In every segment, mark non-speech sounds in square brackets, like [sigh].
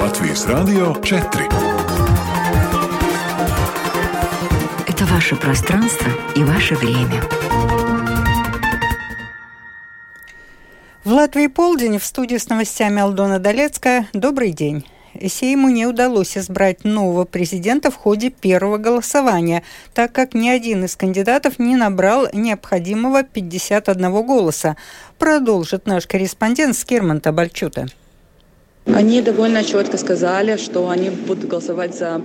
Латвийс Радио 4 Это ваше пространство и ваше время. В Латвии полдень в студии с новостями Алдона Долецкая. Добрый день. Сейму не удалось избрать нового президента в ходе первого голосования, так как ни один из кандидатов не набрал необходимого 51 голоса. Продолжит наш корреспондент Скирман Табальчута. Они довольно четко сказали, что они будут голосовать за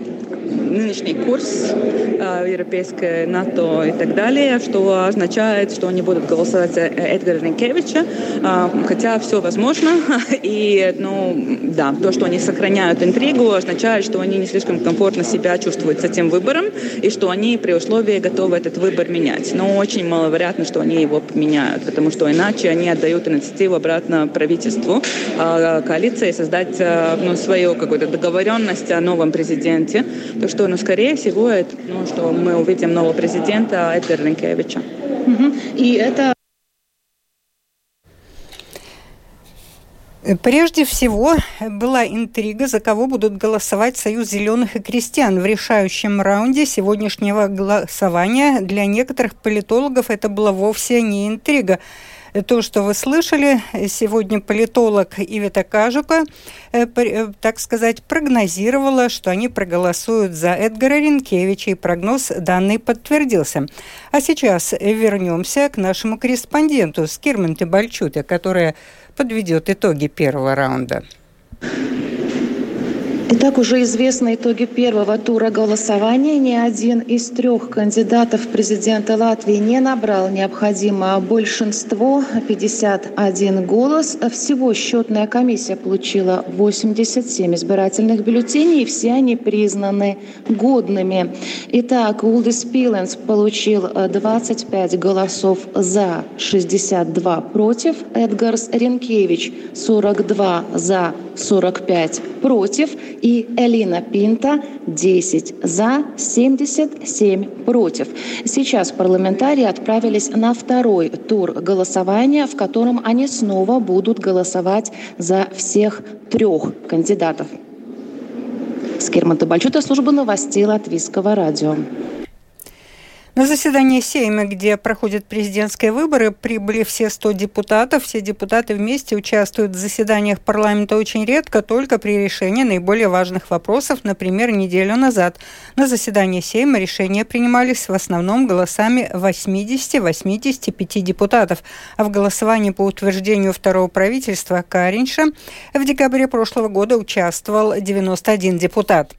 нынешний курс э, европейской НАТО и так далее, что означает, что они будут голосовать за Эдгара Ренкевича, э, хотя все возможно. [laughs] И, ну, да, то, что они сохраняют интригу, означает, что они не слишком комфортно себя чувствуют с этим выбором и что они при условии готовы этот выбор менять. Но очень маловероятно, что они его поменяют, потому что иначе они отдают инициативу обратно правительству, э, коалиции создать ну, свою какую-то договоренность о новом президенте. То, что, ну, скорее всего, это, ну, что мы увидим нового президента Эдгара Ренкевича. И это Прежде всего была интрига, за кого будут голосовать Союз зеленых и крестьян в решающем раунде сегодняшнего голосования. Для некоторых политологов это была вовсе не интрига. То, что вы слышали, сегодня политолог Ивета Кажука, э, э, так сказать, прогнозировала, что они проголосуют за Эдгара Ренкевича, и прогноз данный подтвердился. А сейчас вернемся к нашему корреспонденту Скирменте Бальчуте, которая подведет итоги первого раунда. Итак, уже известны итоги первого тура голосования. Ни один из трех кандидатов президента Латвии не набрал необходимое большинство, 51 голос. Всего счетная комиссия получила 87 избирательных бюллетеней, и все они признаны годными. Итак, Улдис Пиленс получил 25 голосов за, 62 против. Эдгарс Ренкевич 42 за, 45 против и Элина Пинта 10 за, 77 против. Сейчас парламентарии отправились на второй тур голосования, в котором они снова будут голосовать за всех трех кандидатов. Скирман Табальчута, служба новостей Латвийского радио. На заседание Сейма, где проходят президентские выборы, прибыли все 100 депутатов. Все депутаты вместе участвуют в заседаниях парламента очень редко, только при решении наиболее важных вопросов. Например, неделю назад на заседании Сейма решения принимались в основном голосами 80-85 депутатов. А в голосовании по утверждению второго правительства Каринша в декабре прошлого года участвовал 91 депутат.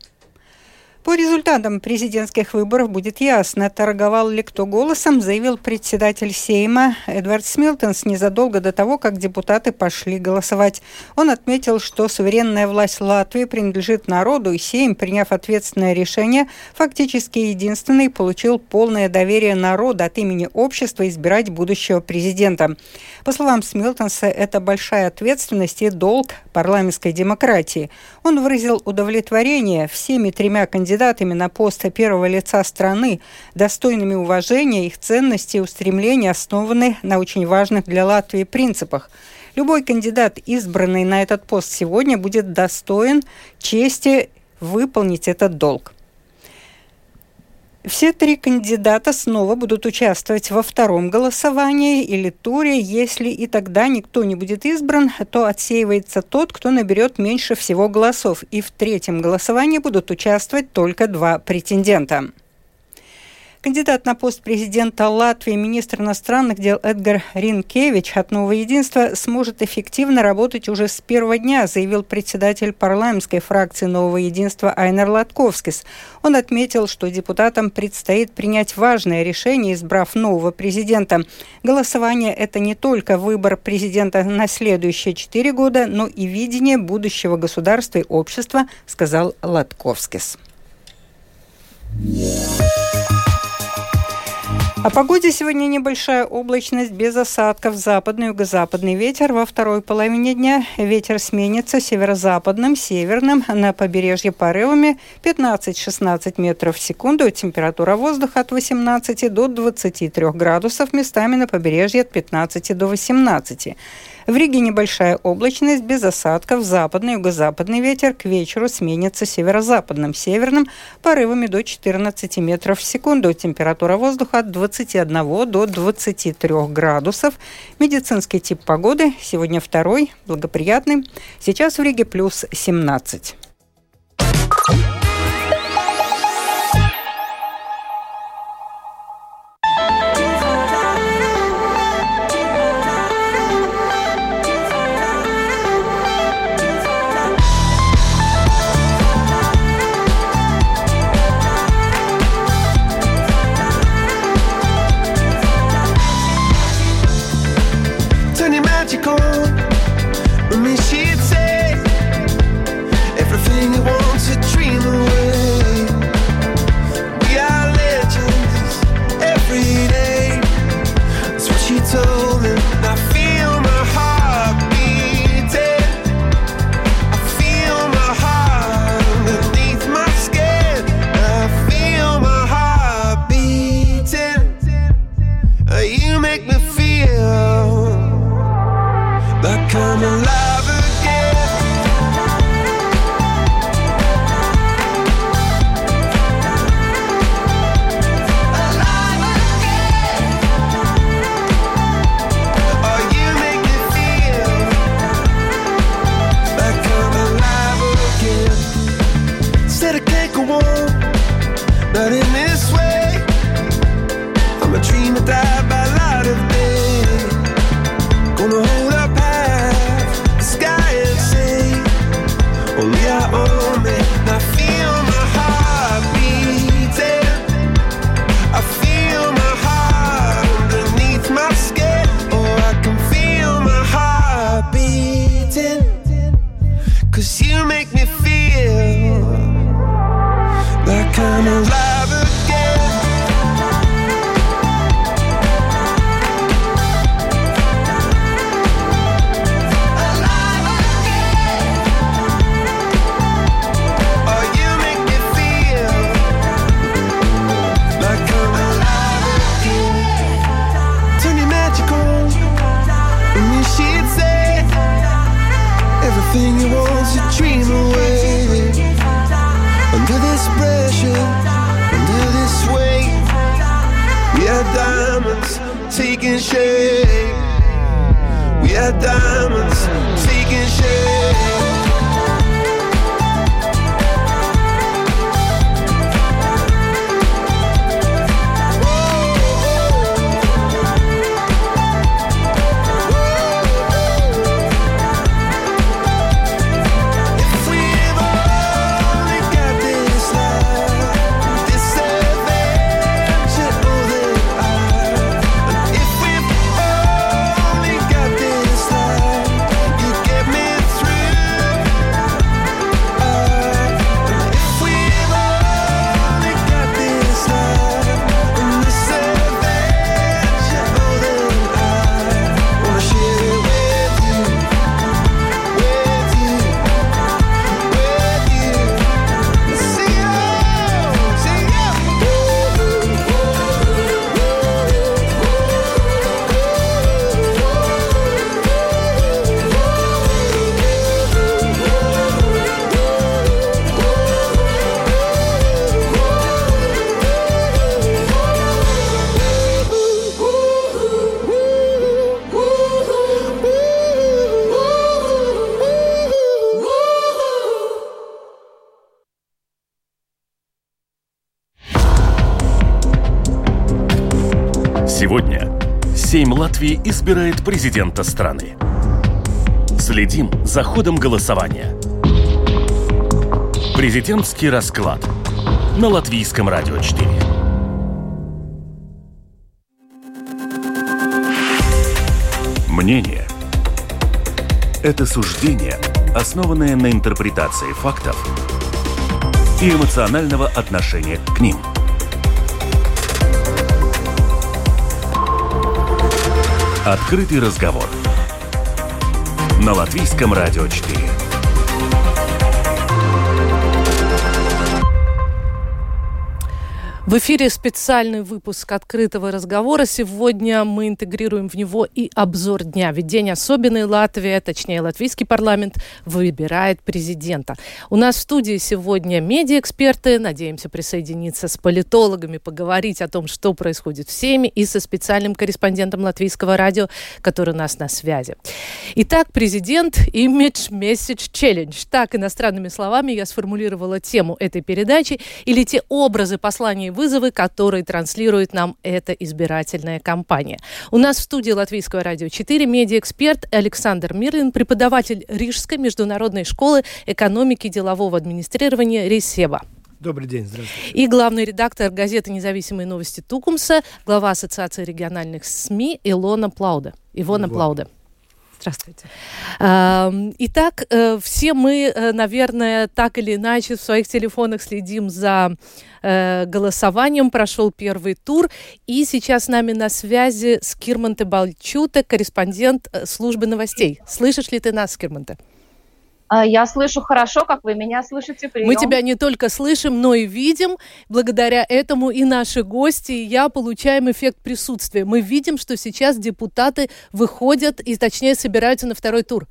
По результатам президентских выборов будет ясно, торговал ли кто голосом, заявил председатель Сейма Эдвард Смилтонс незадолго до того, как депутаты пошли голосовать. Он отметил, что суверенная власть Латвии принадлежит народу, и Сейм, приняв ответственное решение, фактически единственный получил полное доверие народа от имени общества избирать будущего президента. По словам Смилтонса, это большая ответственность и долг парламентской демократии. Он выразил удовлетворение всеми тремя кандидатами кандидатами на пост первого лица страны, достойными уважения, их ценности и устремления основаны на очень важных для Латвии принципах. Любой кандидат, избранный на этот пост сегодня, будет достоин чести выполнить этот долг. Все три кандидата снова будут участвовать во втором голосовании или туре. Если и тогда никто не будет избран, то отсеивается тот, кто наберет меньше всего голосов. И в третьем голосовании будут участвовать только два претендента. Кандидат на пост президента Латвии, министр иностранных дел Эдгар Ринкевич от «Нового единства» сможет эффективно работать уже с первого дня, заявил председатель парламентской фракции «Нового единства» Айнер Латковскис. Он отметил, что депутатам предстоит принять важное решение, избрав нового президента. Голосование – это не только выбор президента на следующие четыре года, но и видение будущего государства и общества, сказал Латковскис. Yeah. О погоде сегодня небольшая облачность без осадков. Западный юго-западный ветер. Во второй половине дня ветер сменится северо-западным, северным. На побережье порывами 15-16 метров в секунду. Температура воздуха от 18 до 23 градусов. Местами на побережье от 15 до 18. В Риге небольшая облачность без осадков. Западный юго-западный ветер к вечеру сменится северо-западным, северным порывами до 14 метров в секунду. Температура воздуха от 21 до 23 градусов. Медицинский тип погоды сегодня второй, благоприятный. Сейчас в Риге плюс 17. Латвии избирает президента страны. Следим за ходом голосования. Президентский расклад на Латвийском радио 4. Мнение – это суждение, основанное на интерпретации фактов и эмоционального отношения к ним – Открытый разговор. На Латвийском радио 4. В эфире специальный выпуск открытого разговора. Сегодня мы интегрируем в него и обзор дня. Ведь день особенный. Латвия, точнее латвийский парламент, выбирает президента. У нас в студии сегодня медиаэксперты. Надеемся присоединиться с политологами, поговорить о том, что происходит в Сейме, и со специальным корреспондентом латвийского радио, который у нас на связи. Итак, президент Image Message Challenge. Так, иностранными словами я сформулировала тему этой передачи или те образы посланий вызовы, которые транслирует нам эта избирательная кампания. У нас в студии Латвийского радио 4 медиаэксперт Александр Мирлин, преподаватель Рижской международной школы экономики и делового администрирования Ресеба. Добрый день, здравствуйте. И главный редактор газеты «Независимые новости» Тукумса, глава Ассоциации региональных СМИ Илона Плауда. Ивона Ивон. Плауда. Здравствуйте. Итак, э, все мы, э, наверное, так или иначе в своих телефонах следим за э, голосованием. Прошел первый тур. И сейчас с нами на связи Скирманте Балчута, корреспондент службы новостей. Слышишь ли ты нас, Скирманте? А, я слышу хорошо, как вы меня слышите. Прием. Мы тебя не только слышим, но и видим. Благодаря этому и наши гости, и я получаем эффект присутствия. Мы видим, что сейчас депутаты выходят и, точнее, собираются на второй тур.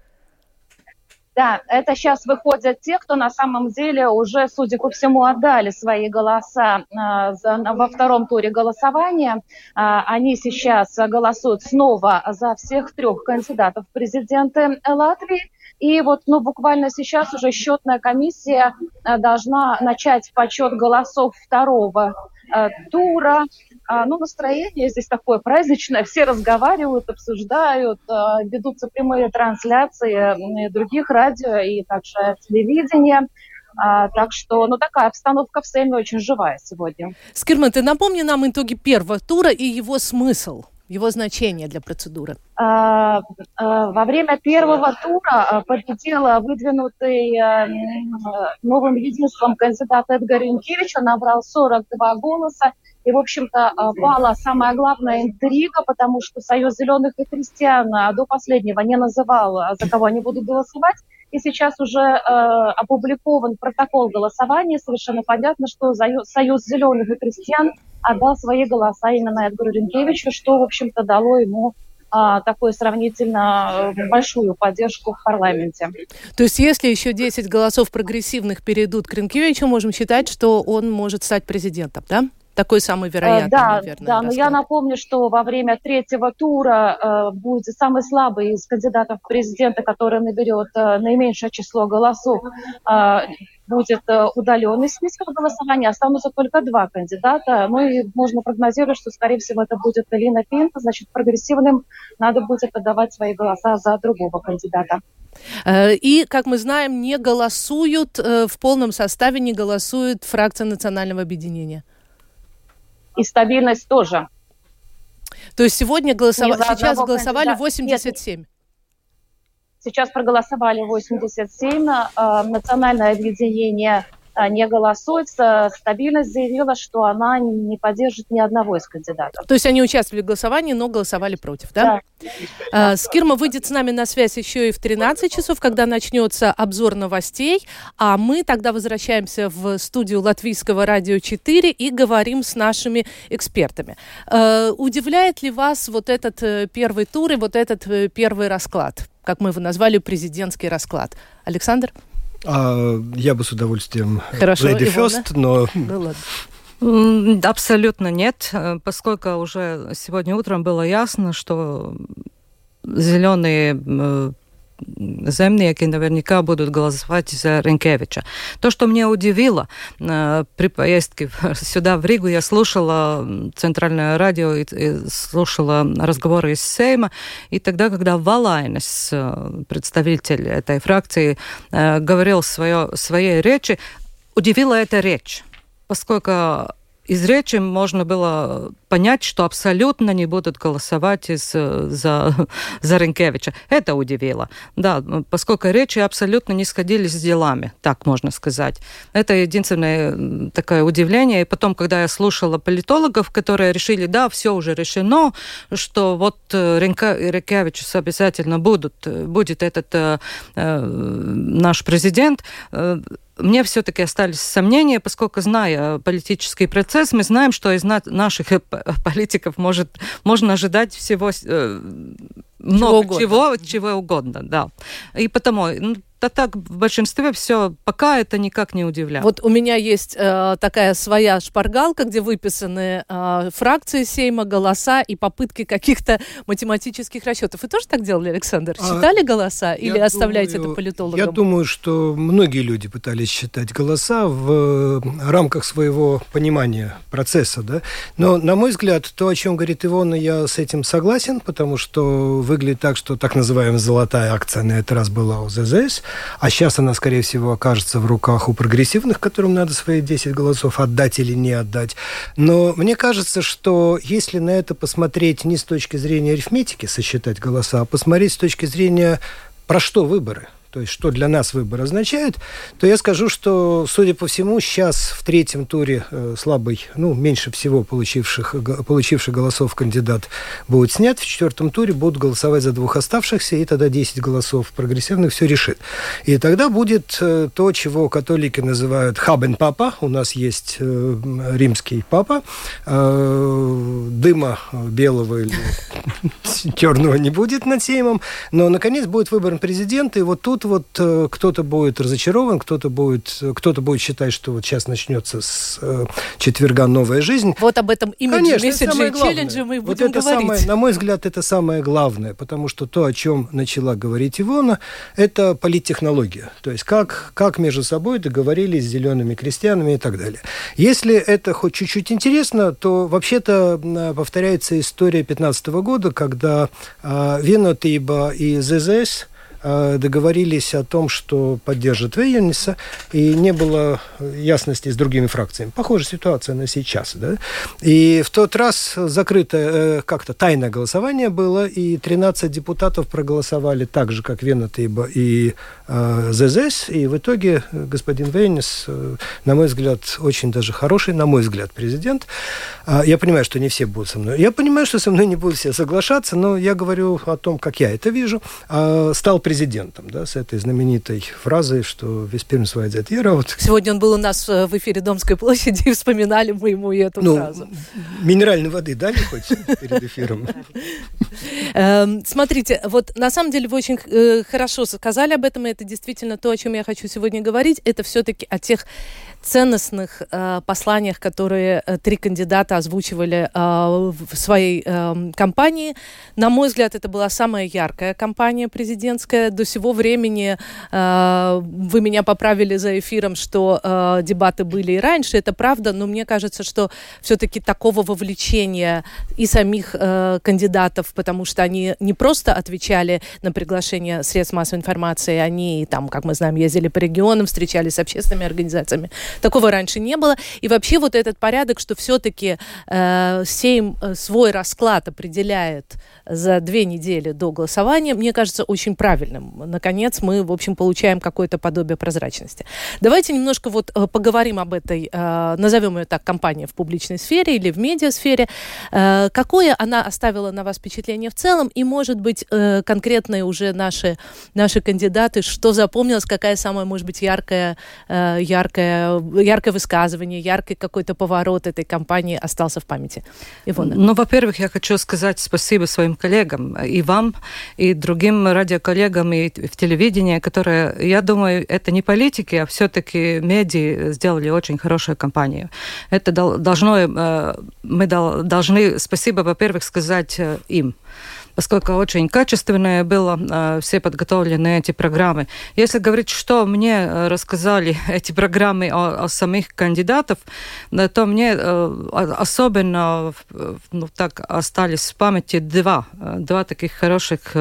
Да, это сейчас выходят те, кто на самом деле уже, судя по всему, отдали свои голоса за, во втором туре голосования. Э, они сейчас голосуют снова за всех трех кандидатов в президенты Латвии. И вот ну, буквально сейчас уже счетная комиссия э, должна начать подсчет голосов второго э, тура. А, ну, настроение здесь такое праздничное, все разговаривают, обсуждают, э, ведутся прямые трансляции других радио и также телевидения. А, так что, ну, такая обстановка в Сейме очень живая сегодня. Скирман, ты напомни нам итоги первого тура и его смысл его значение для процедуры? А, а, во время первого тура а, победила выдвинутый новым единством кандидат Эдгар Янкевич. Он набрал 42 голоса. И, в общем-то, пала самая главная интрига, потому что Союз зеленых и крестьян до последнего не называл, за кого они будут голосовать. И сейчас уже э, опубликован протокол голосования. Совершенно понятно, что Союз зеленых и крестьян отдал свои голоса именно Эдгару Ренкевичу, что, в общем-то, дало ему а, такую сравнительно э, большую поддержку в парламенте. То есть если еще 10 голосов прогрессивных перейдут к Ренкевичу, можем считать, что он может стать президентом, да? Такой самый вероятный, да, наверное. Да, но я напомню, что во время третьего тура э, будет самый слабый из кандидатов в президента, который наберет э, наименьшее число голосов, э, будет э, удаленный список голосования. Останутся только два кандидата. Ну и можно прогнозировать, что, скорее всего, это будет Элина Пинта. Значит, прогрессивным надо будет отдавать свои голоса за другого кандидата. Э, и, как мы знаем, не голосуют э, в полном составе, не голосует фракция национального объединения и стабильность тоже. То есть сегодня голосов... сейчас голосовали 87? Нет, сейчас проголосовали 87. Э, национальное объединение не голосует. Стабильность заявила, что она не поддержит ни одного из кандидатов. То есть они участвовали в голосовании, но голосовали против, да? Да. А, Скирма выйдет с нами на связь еще и в 13 часов, когда начнется обзор новостей, а мы тогда возвращаемся в студию Латвийского радио 4 и говорим с нашими экспертами. А, удивляет ли вас вот этот э, первый тур и вот этот э, первый расклад, как мы его назвали, президентский расклад? Александр? А, я бы с удовольствием Хорошо, Lady First, но... Ну ладно. Абсолютно нет, поскольку уже сегодня утром было ясно, что зеленые э, земники наверняка будут голосовать за Ренкевича. То, что меня удивило при поездке [laughs] сюда, в Ригу, я слушала центральное радио и, и слушала разговоры из Сейма, и тогда, когда Валайнес, представитель этой фракции, говорил свое, своей речи, удивила эта речь, поскольку из речи можно было понять, что абсолютно не будут голосовать из, за, [laughs] за Ренкевича. Это удивило. Да, поскольку речи абсолютно не сходились с делами, так можно сказать. Это единственное такое удивление. И потом, когда я слушала политологов, которые решили, да, все уже решено, что вот Ренкевич обязательно будут, будет этот э, наш президент, э, мне все-таки остались сомнения, поскольку, зная политический процесс, мы знаем, что из наших политиков может, можно ожидать всего э, много чего, чего, чего угодно, да. И потому ну, да так в большинстве все пока это никак не удивляет. Вот у меня есть э, такая своя шпаргалка, где выписаны э, фракции Сейма, голоса и попытки каких-то математических расчетов. Вы тоже так делали, Александр? Считали а, голоса или оставляете думаю, это политологам? Я думаю, что многие люди пытались считать голоса в рамках своего понимания процесса, да. Но, на мой взгляд, то, о чем говорит Ивона, я с этим согласен, потому что выглядит так, что так называемая золотая акция на этот раз была у ЗЗС, а сейчас она, скорее всего, окажется в руках у прогрессивных, которым надо свои 10 голосов отдать или не отдать. Но мне кажется, что если на это посмотреть не с точки зрения арифметики, сосчитать голоса, а посмотреть с точки зрения про что выборы – то есть что для нас выбор означает, то я скажу, что, судя по всему, сейчас в третьем туре э, слабый, ну, меньше всего получивших, получивших голосов кандидат будет снят, в четвертом туре будут голосовать за двух оставшихся, и тогда 10 голосов прогрессивных все решит. И тогда будет э, то, чего католики называют хабен папа, у нас есть э, римский папа, дыма белого или [laughs] черного не будет над Сеймом, но, наконец, будет выбран президент, и вот тут вот э, кто-то будет разочарован, кто-то будет, кто-то будет считать, что вот сейчас начнется с э, четверга новая жизнь. Вот об этом имидже, месседже и челлендже мы вот будем это говорить. Самое, на мой взгляд, это самое главное, потому что то, о чем начала говорить Ивона, это политтехнология. То есть как, как между собой договорились с зелеными крестьянами и так далее. Если это хоть чуть-чуть интересно, то вообще-то повторяется история 2015 года, когда э, Венотиба и ЗЗС Э, договорились о том, что поддержат Вейниса, и не было ясности с другими фракциями. Похожая ситуация на сейчас. Да? И в тот раз закрытое, э, как-то тайное голосование было, и 13 депутатов проголосовали так же, как Венатыба и э, ЗЗС, и в итоге господин Вейнис, э, на мой взгляд, очень даже хороший, на мой взгляд, президент. Э, я понимаю, что не все будут со мной. Я понимаю, что со мной не будут все соглашаться, но я говорю о том, как я это вижу. Э, стал президентом, да, с этой знаменитой фразой, что весь Пермс вайдзет вот. Сегодня он был у нас э, в эфире Домской площади, и вспоминали мы ему и эту ну, фразу. Минеральной воды дали хоть перед эфиром? Эм, смотрите, вот на самом деле вы очень э, хорошо сказали об этом, и это действительно то, о чем я хочу сегодня говорить. Это все-таки о тех ценностных э, посланиях, которые э, три кандидата озвучивали э, в своей э, кампании. На мой взгляд, это была самая яркая кампания президентская. До сего времени э, вы меня поправили за эфиром, что э, дебаты были и раньше, это правда, но мне кажется, что все-таки такого вовлечения и самих э, кандидатов, потому что они не просто отвечали на приглашение средств массовой информации, они там, как мы знаем, ездили по регионам, встречались с общественными организациями. Такого раньше не было. И вообще вот этот порядок, что все-таки э, э, свой расклад определяет за две недели до голосования, мне кажется, очень правильным. Наконец мы, в общем, получаем какое-то подобие прозрачности. Давайте немножко вот э, поговорим об этой, э, назовем ее так, компании в публичной сфере или в медиасфере. Э, какое она оставила на вас впечатление в целом? И, может быть, э, конкретные уже наши, наши кандидаты, что запомнилось, какая самая, может быть, яркая, э, яркая яркое высказывание, яркий какой-то поворот этой кампании остался в памяти? Ивона. Ну, во-первых, я хочу сказать спасибо своим коллегам, и вам, и другим радиоколлегам, и в телевидении, которые, я думаю, это не политики, а все-таки медиа сделали очень хорошую кампанию. Это должно, э, мы должны спасибо, во-первых, сказать э, им поскольку очень качественные было все подготовлены эти программы. Если говорить, что мне рассказали [laughs] эти программы о, о самих кандидатов, то мне особенно ну, так остались в памяти два, два таких хороших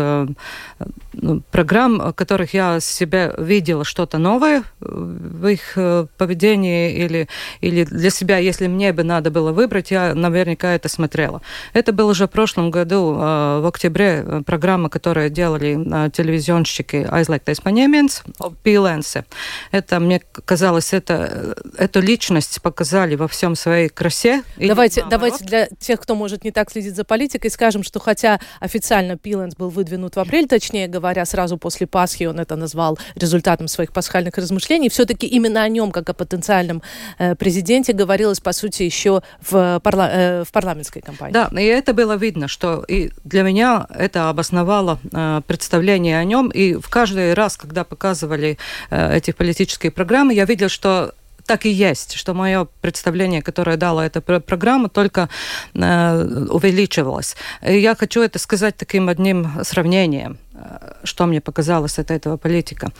ну, программ, которых я себя видела что-то новое в их поведении или, или для себя, если мне бы надо было выбрать, я наверняка это смотрела. Это было уже в прошлом году, в октябре, программа, которую делали телевизионщики «Aizliegtais paņēmiens» Пиленсе. Это, мне казалось, это, эту личность показали во всем своей красе. Давайте, давайте для тех, кто, может, не так следит за политикой, скажем, что хотя официально Пиленс был выдвинут в апрель, точнее говоря, сразу после Пасхи он это назвал результатом своих пасхальных размышлений, все-таки именно о нем, как о потенциальном э, президенте, говорилось, по сути, еще в, парла э, в парламентской кампании. Да, и это было видно, что и для меня это обосновало э, представление о нем, и в каждый раз, когда показывали эти политические программы, я видел, что так и есть, что мое представление, которое дала эта программа, только э, увеличивалось. И я хочу это сказать таким одним сравнением, э, что мне показалось от этого политика.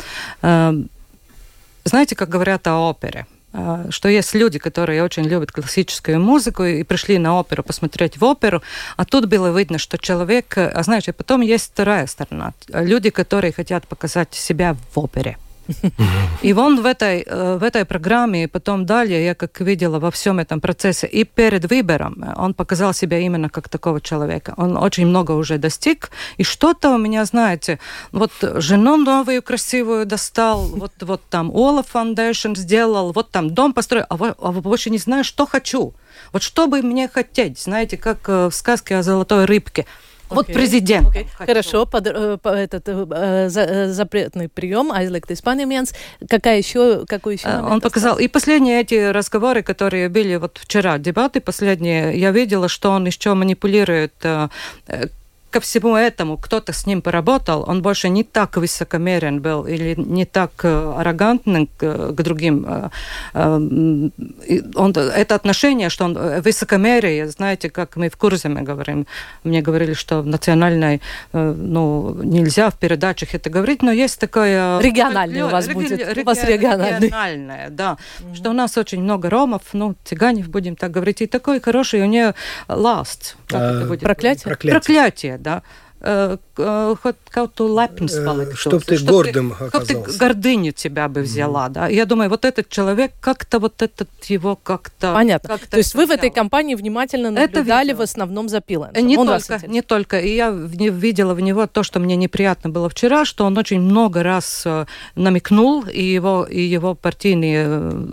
Э, знаете, как говорят о опере? Э, что есть люди, которые очень любят классическую музыку и пришли на оперу посмотреть в оперу, а тут было видно, что человек, а знаешь, и потом есть вторая сторона, люди, которые хотят показать себя в опере. И он в этой, э, в этой программе, и потом далее, я как видела во всем этом процессе, и перед выбором он показал себя именно как такого человека. Он очень много уже достиг, и что-то у меня, знаете, вот жену новую красивую достал, [laughs] вот, вот там Ола Foundation сделал, вот там дом построил, а, а больше не знаю, что хочу. Вот что бы мне хотеть, знаете, как э, в сказке о золотой рыбке – вот президент. Okay. Хорошо, под, э, этот э, э, запретный прием, aizliegt испанименс. Какая еще, какой еще Он показал. Остался? И последние эти разговоры, которые были вот вчера, дебаты последние, я видела, что он еще манипулирует ко всему этому кто-то с ним поработал, он больше не так высокомерен был или не так э, аррогантен к, к другим. Э, э, он, это отношение, что он высокомерие, знаете, как мы в курсе мы говорим, мне говорили, что в национальной, ну, нельзя в передачах это говорить, но есть такое... Региональный у вас будет. Реги, у вас региональный. Региональное, да. Mm-hmm. Что у нас очень много ромов, ну, цыганев, будем так говорить, и такой хороший у нее last. Как а, это будет? Проклятие? Проклятие, Проклятие да kaut tu lepns. Чтоб ты чтоб гордым ты, оказался. Чтоб ты гордыню тебя бы взяла, mm. да. Я думаю, вот этот человек как-то вот этот его как-то... Понятно. Как То есть вы взял. в этой компании внимательно наблюдали в основном за Пилансом? Не он только, не только. И я видела в него то, что мне неприятно было вчера, что он очень много раз э, намекнул, и его, и его партийные э,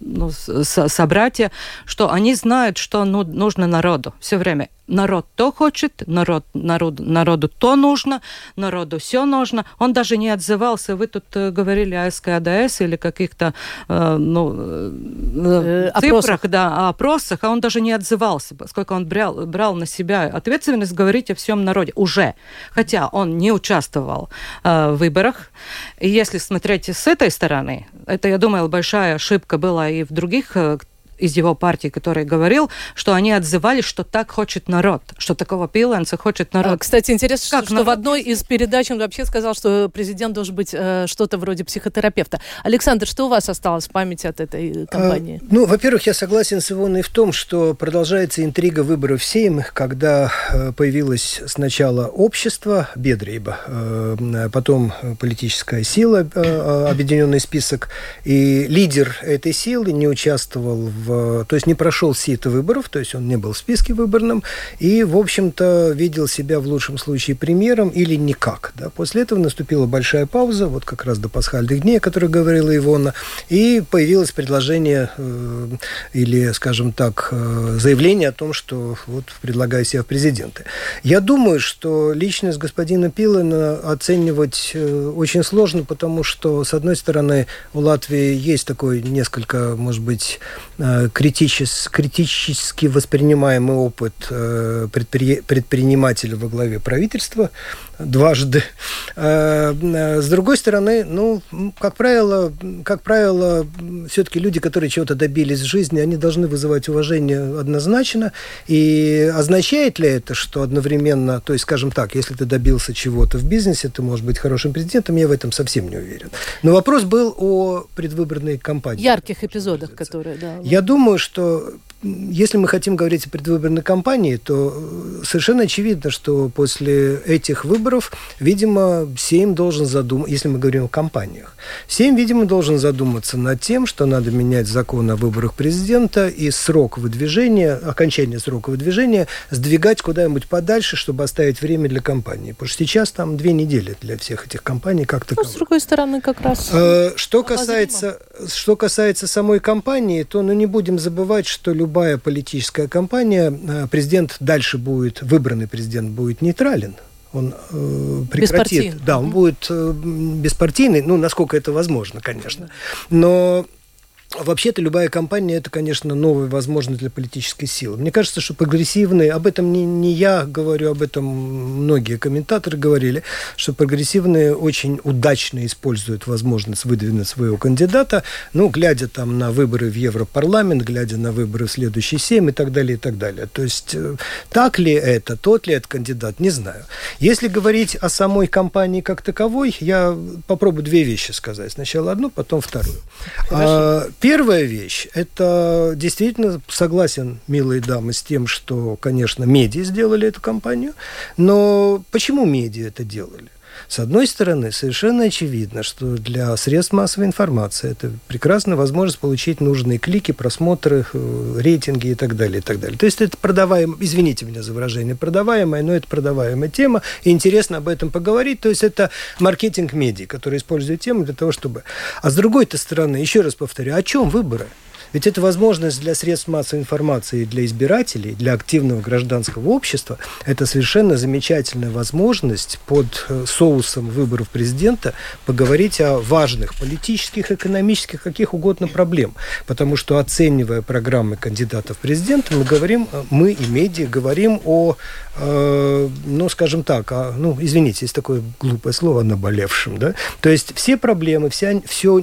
ну, собратья, что они знают, что ну, нужно народу все время народ то хочет, народ, народ, народу то нужно, народу все нужно. Он даже не отзывался. Вы тут э, говорили о СКАДС или каких-то э, ну, э, э цифрах, да, опросах, а он даже не отзывался, поскольку он брал, брал на себя ответственность говорить о всем народе уже. Хотя он не участвовал э, в выборах. И если смотреть с этой стороны, это, я думаю, большая ошибка была и в других э, из его партии, который говорил, что они отзывались, что так хочет народ, что такого Пиленса хочет народ. А, кстати, интересно, как что народ? в одной из передач он вообще сказал, что президент должен быть э, что-то вроде психотерапевта. Александр, что у вас осталось в памяти от этой а, кампании? А, ну, во-первых, я согласен с Ивоной в том, что продолжается интрига выборов сеймых, когда э, появилось сначала общество, Бедрейба, э, потом политическая сила, э, объединенный список, и лидер этой силы не участвовал в в, то есть не прошел сито выборов, то есть он не был в списке выборном, и, в общем-то, видел себя в лучшем случае премьером или никак. Да. После этого наступила большая пауза, вот как раз до пасхальных дней, о которых говорила Ивона, и появилось предложение э, или, скажем так, э, заявление о том, что вот предлагаю себя в президенты. Я думаю, что личность господина Пилана оценивать э, очень сложно, потому что, с одной стороны, у Латвии есть такой несколько, может быть, э, критичес, критически воспринимаемый опыт предпри, предпринимателя во главе правительства дважды. С другой стороны, ну, как правило, как правило, все-таки люди, которые чего-то добились в жизни, они должны вызывать уважение однозначно. И означает ли это, что одновременно, то есть, скажем так, если ты добился чего-то в бизнесе, ты можешь быть хорошим президентом, я в этом совсем не уверен. Но вопрос был о предвыборной кампании. Ярких эпизодах, которые, да. Я думаю, что если мы хотим говорить о предвыборной кампании, то э, совершенно очевидно, что после этих выборов, видимо, Сейм должен задуматься, если мы говорим о кампаниях, Сейм, видимо, должен задуматься над тем, что надо менять закон о выборах президента и срок выдвижения, окончание срока выдвижения сдвигать куда-нибудь подальше, чтобы оставить время для кампании. Потому что сейчас там две недели для всех этих компаний как-то. Ну, с другой стороны, как раз. Э, что касается, что касается самой кампании, то ну, не будем забывать, что любой любая политическая кампания, э, президент дальше будет, выбранный президент будет нейтрален. Он э, прекратит. Да, он будет э, беспартийный, ну, насколько это возможно, конечно. Но Вообще-то любая кампания – это, конечно, новая возможность для политической силы. Мне кажется, что прогрессивные, об этом не, не я говорю, об этом многие комментаторы говорили, что прогрессивные очень удачно используют возможность выдвинуть своего кандидата, ну, глядя там на выборы в Европарламент, глядя на выборы в следующий Сейм и так далее, и так далее. То есть, э, так ли это, тот ли это кандидат, не знаю. Если говорить о самой кампании как таковой, я попробую две вещи сказать. Сначала одну, потом вторую. Хорошо. Первая вещь, это действительно согласен, милые дамы, с тем, что, конечно, медиа сделали эту кампанию, но почему медиа это делали? С одной стороны, совершенно очевидно, что для средств массовой информации это прекрасная возможность получить нужные клики, просмотры, э, рейтинги и так далее, и так далее. То есть это продаваемая, извините меня за выражение, продаваемая, но это продаваемая тема, и интересно об этом поговорить. То есть это маркетинг медиа, который использует тему для того, чтобы... А с другой-то стороны, еще раз повторю, о чем выборы? Ведь это возможность для средств массовой информации, для избирателей, для активного гражданского общества. Это совершенно замечательная возможность под э, соусом выборов президента поговорить о важных политических, экономических, каких угодно проблем. Потому что оценивая программы кандидатов в президенты, мы говорим, э, мы и медиа говорим о, э, ну, скажем так, о, ну, извините, есть такое глупое слово, наболевшем, да? То есть все проблемы, вся, все,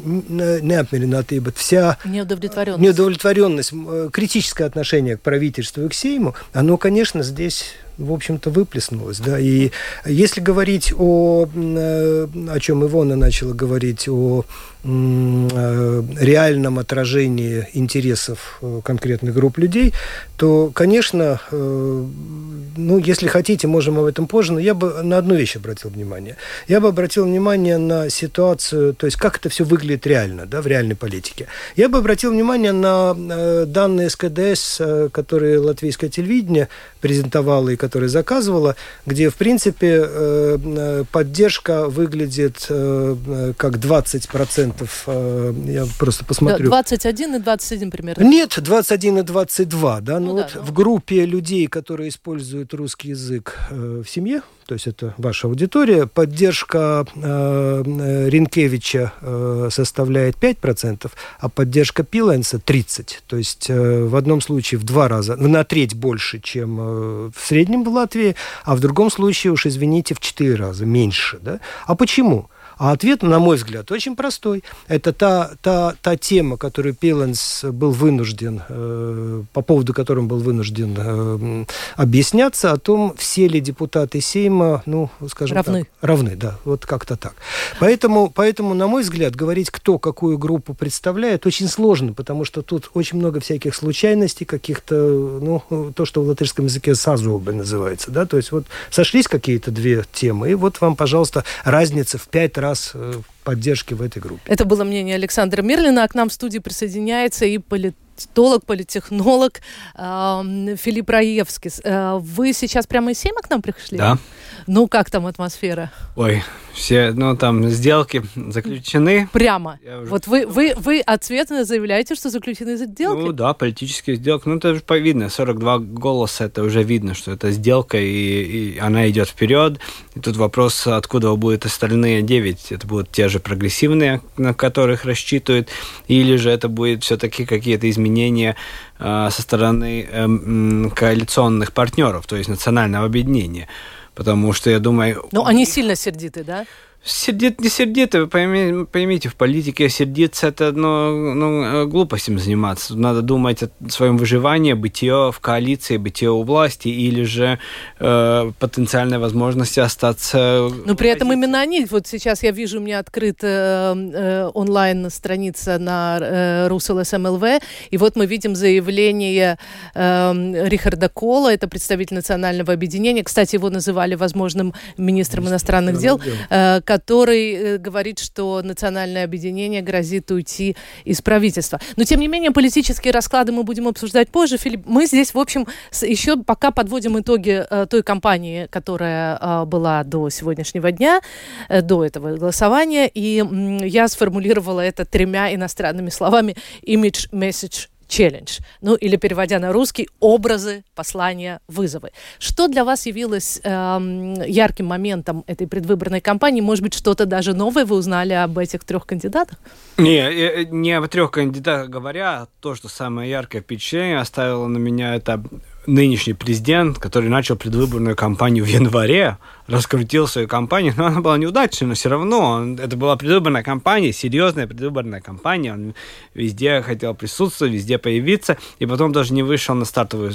вся... Неудовлетворенность неудовлетворенность, э, критическое отношение к правительству и к Сейму, оно, конечно, здесь в общем-то, выплеснулось. Да? И если говорить о, э, о чем Ивона начала говорить, о э, реальном отражении интересов конкретных групп людей, то, конечно, ну, если хотите, можем об этом позже, но я бы на одну вещь обратил внимание. Я бы обратил внимание на ситуацию, то есть как это все выглядит реально, да, в реальной политике. Я бы обратил внимание на э, данные СКДС, э, которые латвийское телевидение презентовало и которые заказывало, где, в принципе, э, э поддержка выглядит э, как 20%. Э, я просто посмотрю. 21 и 27 примерно. Нет, 21 и 22, да, ну, ну вот да, ну. в группе людей, которые используют русский язык в семье, то есть это ваша аудитория, поддержка э, э Ринкевича э, составляет 5%, а поддержка Пиленса 30%. То есть э, в одном случае в два раза, на треть больше, чем э, в среднем в Латвии, а в другом случае, уж извините, в четыре раза меньше. Да? А почему? А ответ, на мой взгляд, очень простой. Это та, та, та тема, которую Пеленс был вынужден, э, по поводу которой он был вынужден э, объясняться, о том, все ли депутаты Сейма, ну, скажем равны. так, равны, да, вот как-то так. Поэтому, поэтому, на мой взгляд, говорить, кто какую группу представляет, очень сложно, потому что тут очень много всяких случайностей, каких-то, ну, то, что в латышском языке сазубы называется, да, то есть вот сошлись какие-то две темы, и вот вам, пожалуйста, разница в пять раз э, поддержки в этой группе. Это было мнение Александра Мерлина, а к нам в студии присоединяется и политолог, политехнолог э, Филипп Раевский. Э, вы сейчас прямо из Сейма к нам пришли? Да. Ну, как там атмосфера? Ой, все, ну, там сделки заключены. Прямо. Уже... Вот вы, вы, вы ответственно заявляете, что заключены сделки? Ну, да, политические сделки. Ну, это же видно. 42 голоса, это уже видно, что это сделка, и, и она идет вперед. И тут вопрос, откуда будут остальные 9. Это будут те же прогрессивные, на которых рассчитывают, или же это будет все-таки какие-то изменения э, со стороны э, коалиционных партнеров, то есть национального объединения. Потому что я думаю... Ну, они сильно сердиты, да? Сердит, не сердито, вы поймите, поймите, в политике сердиться это ну, ну, глупостью заниматься. Надо думать о своем выживании, бытие в коалиции, бытие у власти или же э, потенциальной возможности остаться... Но при этом именно они, вот сейчас я вижу, у меня открыта э, э, онлайн-страница на э, Русел СМЛВ, и вот мы видим заявление э, Рихарда Кола, это представитель национального объединения, кстати, его называли возможным министром иностранных дел, э, который э, говорит, что национальное объединение грозит уйти из правительства. Но, тем не менее, политические расклады мы будем обсуждать позже. Филипп, мы здесь, в общем, еще пока подводим итоги э, той кампании, которая э, была до сегодняшнего дня, до этого голосования, и я сформулировала это тремя иностранными словами image, message, челлендж. Ну или переводя на русский, образы, послания, вызовы. Что для вас явилось эм, ярким моментом этой предвыборной кампании? Может быть, что-то даже новое вы узнали об этих трех кандидатах? Не, не об трех кандидатах говоря, то, что самое яркое впечатление оставило на меня, это нынешний президент, который начал предвыборную кампанию в январе, раскрутил свою кампанию, но она была неудачной, но все равно он, это была предвыборная кампания, серьезная предвыборная кампания, он везде хотел присутствовать, везде появиться, и потом даже не вышел на стартовую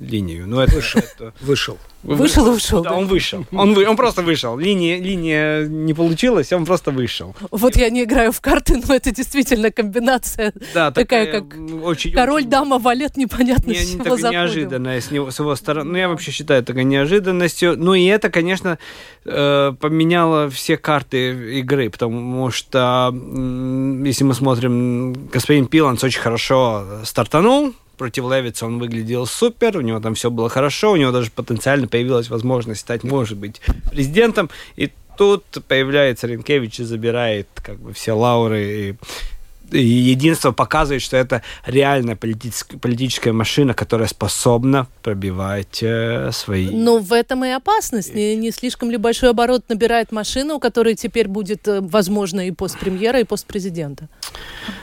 линию. Ну, это, это... Вышел. Вышел и ушел. Да, он вышел. Он, вы, он просто вышел. Линия, линия не получилась, он просто вышел. Вот я не играю в карты, но это действительно комбинация да, такая, такая как очень, король, очень... дама, валет, непонятно не, с чего заходим. неожиданная с, него, с его стороны. Ну, я вообще считаю это неожиданностью. Ну, и это, конечно, э, поменяло все карты игры, потому что, если мы смотрим, господин Пиланс очень хорошо стартанул, против Левица он выглядел супер, у него там все было хорошо, у него даже потенциально появилась возможность стать, может быть, президентом. И тут появляется Ренкевич и забирает как бы все лауры и единство показывает, что это реальная политическая, политическая машина, которая способна пробивать э, свои... Но в этом и опасность. Не, не слишком ли большой оборот набирает машина, у которой теперь будет, э, возможно, и пост премьера, и пост президента?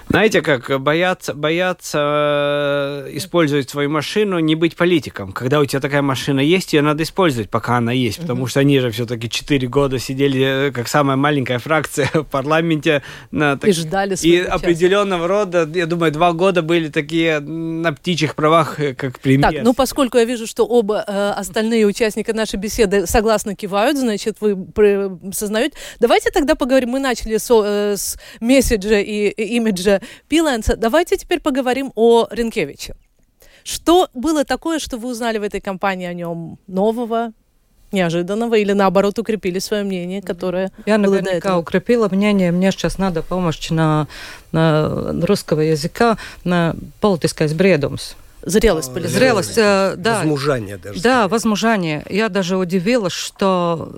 Знаете, как бояться, бояться э, использовать свою машину, не быть политиком. Когда у тебя такая машина есть, ее надо использовать, пока она есть, потому что они же все-таки 4 года сидели, э, как самая маленькая фракция в парламенте. На, так... И ждали И определенного рода, я думаю, два года были такие на птичьих правах, э, как премьер. Так, ну поскольку я вижу, что оба э, остальные участники нашей беседы согласно кивают, значит, вы сознаете. Давайте тогда поговорим. Мы начали с, э, с месседжа и, и имиджа Пиланса. Давайте теперь поговорим о Ренкевиче. Что было такое, что вы узнали в этой компании о нем нового, неожиданного или наоборот укрепили свое мнение, которое Я было наверняка укрепила мнение. Мне сейчас надо помощь на, на русского языка, на политическое бредумс. Зрелость политическая. Зрелость, э, да. Возмужание даже. Да, возмужание. Я даже удивилась, что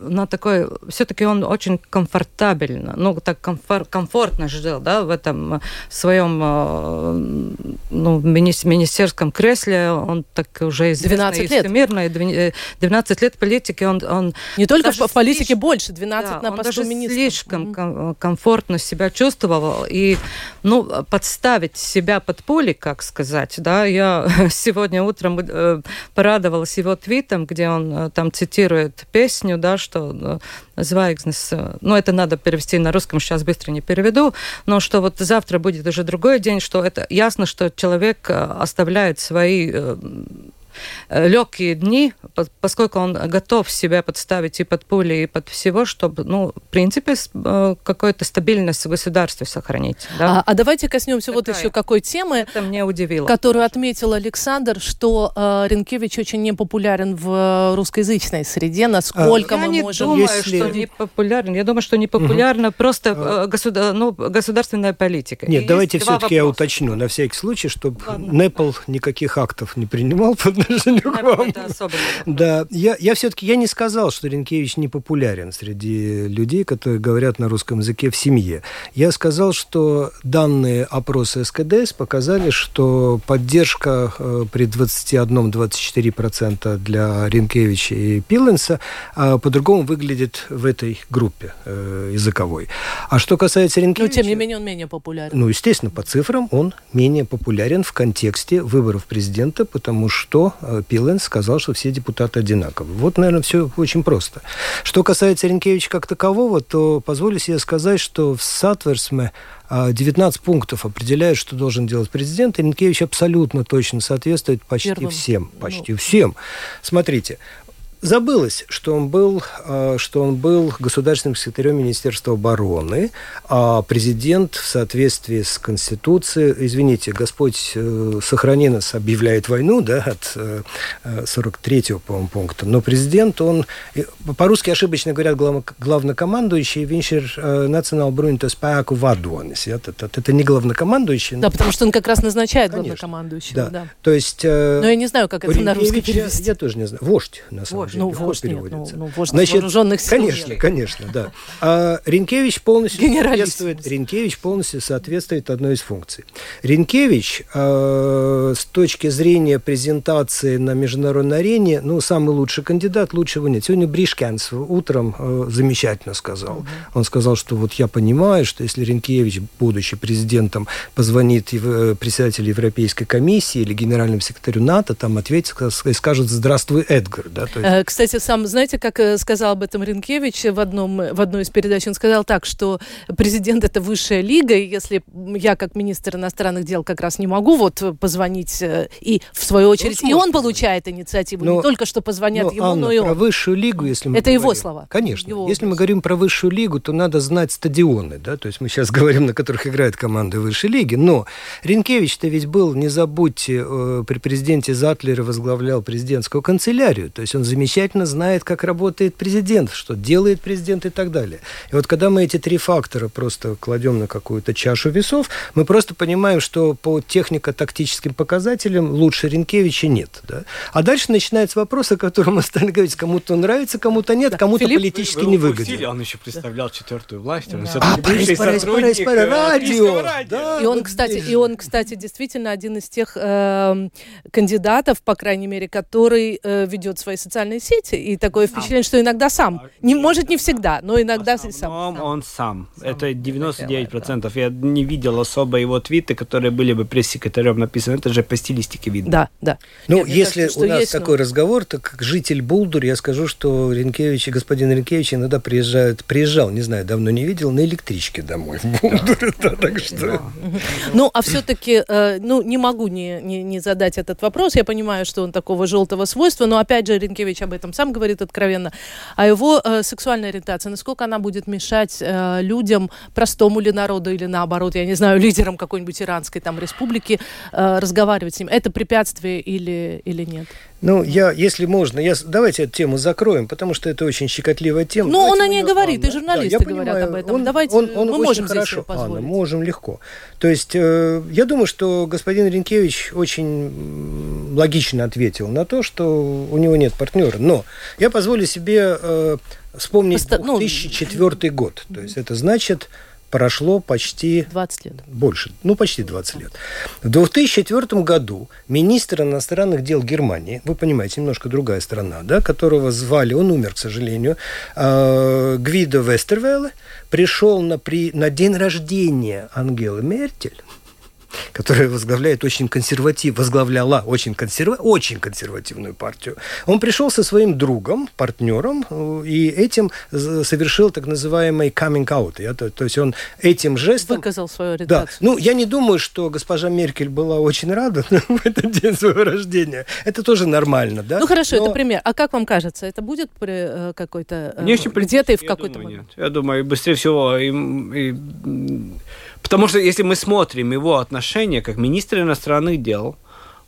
на такой, все-таки он очень комфортабельно, ну, так комфор, комфортно жил, да, в этом э, своем, э, ну, министерском кресле, он так уже известный 12 лет. всемирно, 12 лет политики, он... он Не только в политике слишком, больше, 12 да, на посту даже министра. слишком mm-hmm. комфортно себя чувствовал, и, ну, подставить себя под пули, как сказать, да, я [laughs] сегодня утром порадовалась его твитом, где он там цитирует песню, да, что Звайгзнес, ну, это надо перевести на русском, сейчас быстро не переведу, но что вот завтра будет уже другой день, что это ясно, что человек оставляет свои Э, легкие дни, поскольку он готов себя подставить и под пули, и под всего, чтобы, ну, в принципе, э, какую-то стабильность в государстве сохранить. Да? А, а давайте коснемся Такая. вот еще какой темы, Это меня удивило, которую тоже. отметил Александр, что э, Ренкевич очень непопулярен в русскоязычной среде. Насколько а, мы я не можем... думаю, Если... что не популярен. Я думаю, что не популярна угу. просто э, государ... ну, государственная политика. Нет, и давайте все-таки я уточню, на всякий случай, чтобы Ладно. Непал никаких актов не принимал под вам. Да, я, я все-таки я не сказал, что Ренкевич не популярен среди людей, которые говорят на русском языке в семье. Я сказал, что данные опроса СКДС показали, что поддержка э, при 21-24% для Ренкевича и Пиленса э, по-другому выглядит в этой группе э, языковой. А что касается Ринкевича... Но, тем не менее, он менее популярен. Ну, естественно, по цифрам он менее популярен в контексте выборов президента, потому что э, Пиленс сказал, что все депутаты одинаковы. Вот, наверное, все очень просто. Что касается Ринкевича как такового, то позволю себе сказать, что в Сатверсме 19 а, пунктов определяют, что должен делать президент. И Ринкевич абсолютно точно соответствует почти Первым. всем. Почти ну. всем. Смотрите, Забылось, что он был, а, что он был государственным секретарем Министерства обороны, а президент в соответствии с Конституцией, извините, Господь э, сохрани нас, объявляет войну, да, от 43-го, э, по-моему, пункта, но президент, он, по-русски ошибочно говорят главнокомандующий, Винчер э, национал Бруньта Спаяку Вадуанис. Это, не главнокомандующий. Да, потому что он как раз назначает главнокомандующего. Да. да. То есть... Но я не знаю, как это на русский перевести. Я тоже не знаю. Вождь, на самом Вождь ну, вождь нет, ну, ну, вождь Значит, вооруженных сил. Конечно, нет. конечно, да. А Ренкевич полностью соответствует, Ренкевич полностью соответствует одной из функций. Ренкевич э, с точки зрения презентации на международной арене, ну, самый лучший кандидат, лучшего нет. Сегодня Бришкянс утром э, замечательно сказал. Угу. Он сказал, что вот я понимаю, что если Ренкевич, будучи президентом, позвонит э, председателю Европейской комиссии или генеральному секретарю НАТО, там ответит и скажет «Здравствуй, Эдгар». Да? То есть кстати, сам, знаете, как э, сказал об этом Ренкевич в, одном, в одной из передач, он сказал так, что президент это высшая лига, и если я как министр иностранных дел как раз не могу вот позвонить э, и в свою очередь, ну, и он получает инициативу, но, не только что позвонят но, ему, Анна, но и он. про высшую лигу, если мы Это говорим, его слова. Конечно. Его если мы говорим про высшую лигу, то надо знать стадионы, да, то есть мы сейчас [laughs] говорим, на которых играют команды высшей лиги, но Ренкевич-то ведь был, не забудьте, э, при президенте Затлере возглавлял президентскую канцелярию, то есть он замечательно знает, как работает президент, что делает президент и так далее. И вот когда мы эти три фактора просто кладем на какую-то чашу весов, мы просто понимаем, что по технико-тактическим показателям лучше Ренкевича нет. Да? А дальше начинается вопрос, о котором мы стали говорить, кому-то нравится, кому-то нет, да. кому-то Филипп, политически вы, вы невыгоден. Он еще представлял да. четвертую власть, он да. все-таки а, бывший сотрудник пора, радио. Да, и он, вот кстати, и он, кстати, действительно один из тех э, кандидатов, по крайней мере, который э, ведет свои социальные сети и такое впечатление, что иногда сам. Не, может, не всегда, но иногда сам. сам. Он сам. сам. Это 99%. процентов. Я не видел особо его твиты, которые были бы пресс-секретарем написаны. Это же по стилистике видно. Да, да. Ну, я, если кажется, у нас есть, такой но... разговор, то как житель Булдур, я скажу, что Ренкевич и господин Ренкевич иногда приезжают, приезжал, не знаю, давно не видел, на электричке домой в Булдур. [laughs] Да. так что... Ну, а все-таки, э, ну, не могу не, не, не задать этот вопрос. Я понимаю, что он такого желтого свойства, но, опять же, Ренкевич об этом сам говорит откровенно. А его э, сексуальная ориентация, насколько она будет мешать э, людям, простому ли народу или наоборот, я не знаю, [laughs] лидерам какой-нибудь иранской там республики э, разговаривать с ним, это препятствие или, или нет? Ну, я, если можно, я, давайте эту тему закроем, потому что это очень щекотливая тема. Ну, он о ней говорит, Анна, и журналисты да, говорят понимаю, об этом. Он, давайте, он, он мы можем хорошо, здесь. Анна, можем легко. То есть, э, я думаю, что господин Ренкевич очень логично ответил на то, что у него нет партнера. Но я позволю себе э, вспомнить Поста... 2004 ну... год. То есть, это значит прошло почти... 20 лет. Больше, ну, почти 20 лет. В 2004 году министр иностранных дел Германии, вы понимаете, немножко другая страна, да, которого звали, он умер, к сожалению, э, Гвидо Вестервелле, пришел на, при, на день рождения Ангелы Меркель, которая возглавляет очень консерватив, возглавляла очень, консерва, очень консервативную партию. Он пришел со своим другом, партнером, э, и этим совершил так называемый coming out. Я, то, то есть он этим жестом... Выказал свою ориентацию. Да. Ну, я не думаю, что госпожа Меркель была очень рада [laughs] в этот день своего рождения. Это тоже нормально, да? Ну, хорошо, Но... это пример. А как вам кажется, это будет при, э, какой-то... Э, где-то и в какой-то момент? Нет. Я думаю, быстрее всего и, и Потому что если мы смотрим его отношения как министр иностранных дел,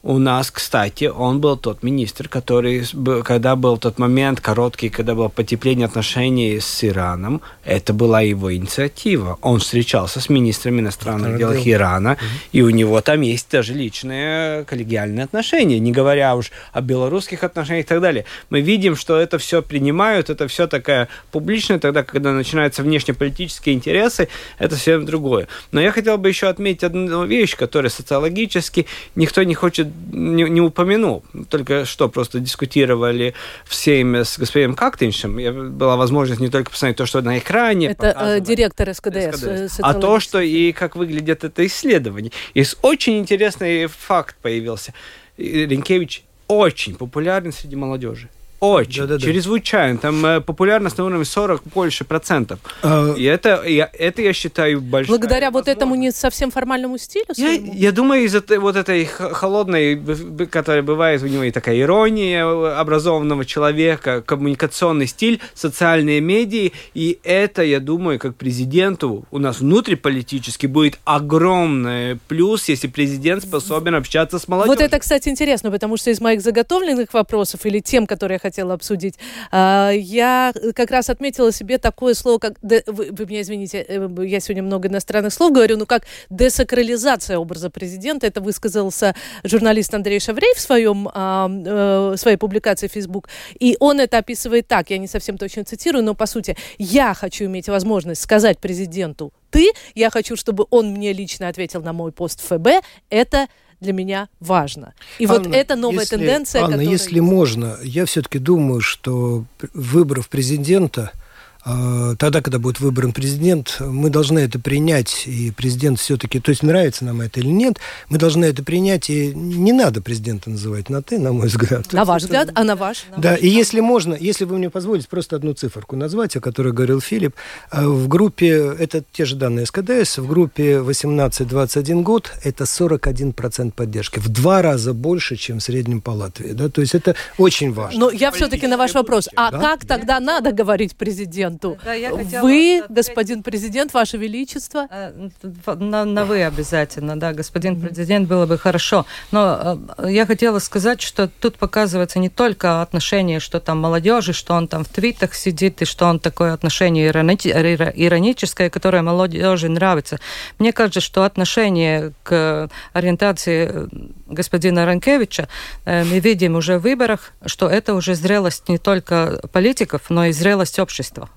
У нас, кстати, он был тот министр, который, когда был тот момент короткий, когда было потепление отношений с Ираном, это была его инициатива. Он встречался с министрами иностранных дел Ирана, угу. и у него там есть даже личные коллегиальные отношения, не говоря уж о белорусских отношениях и так далее. Мы видим, что это все принимают, это все такая публичная, тогда, когда начинаются внешнеполитические интересы, это все другое. Но я хотел бы еще отметить одну вещь, которая социологически никто не хочет не, не упомянул. Только что просто дискутировали все с господином Кактиншем. Была возможность не только посмотреть то, что на экране. Это э, директор СКДС. СКДС. А то, что и как выглядит это исследование. И очень интересный факт появился. Ренкевич очень популярен среди молодежи. Очень, да, да, да. чрезвычайно. Там э, популярность на уровне 40 больше процентов. А... И это я, это, я считаю, большое. Благодаря вот этому не совсем формальному стилю? Я, я думаю, из-за вот этой холодной, которая бывает у него и такая ирония образованного человека, коммуникационный стиль, социальные медиа, и это, я думаю, как президенту у нас внутриполитически будет огромный плюс, если президент способен общаться с молодежью. Вот это, кстати, интересно, потому что из моих заготовленных вопросов или тем, которые я хотела обсудить. А, я как раз отметила себе такое слово, как... Вы, вы меня извините, э, я сегодня много иностранных слов говорю, но как десакрализация образа президента. Это высказался журналист Андрей Шаврей в своем, а, э, своей публикации в Facebook. И он это описывает так, я не совсем точно цитирую, но по сути, я хочу иметь возможность сказать президенту «ты», я хочу, чтобы он мне лично ответил на мой пост в ФБ, это для меня важно. И Анна, вот это новая если, тенденция. Анна, которая... если можно, я все-таки думаю, что выборов президента – тогда, когда будет выбран президент, мы должны это принять, и президент все-таки, то есть нравится нам это или нет, мы должны это принять, и не надо президента называть на «ты», на мой взгляд. На ваш взгляд, а на ваш? Да, и если можно, если вы мне позволите просто одну циферку назвать, о которой говорил Филипп, а, в группе, это те же данные СКДС, в группе 18-21 год это 41% поддержки, в два раза больше, чем в среднем по Латвии, да, то есть это очень важно. Но я все-таки на ваш вопрос, а да? как тогда надо говорить президенту? Президенту. Да, я вы, господин президент, ваше величество. Э, на, на вы обязательно, да, господин президент, было бы хорошо. Но э, я хотела сказать, что тут показывается не только отношение, что там молодежи, что он там в твитах сидит, и что он такое отношение ироническое, которое молодежи нравится. Мне кажется, что отношение к ориентации э, господина Ранкевича мы видим уже в выборах, что это уже зрелость не только политиков, но и зрелость общества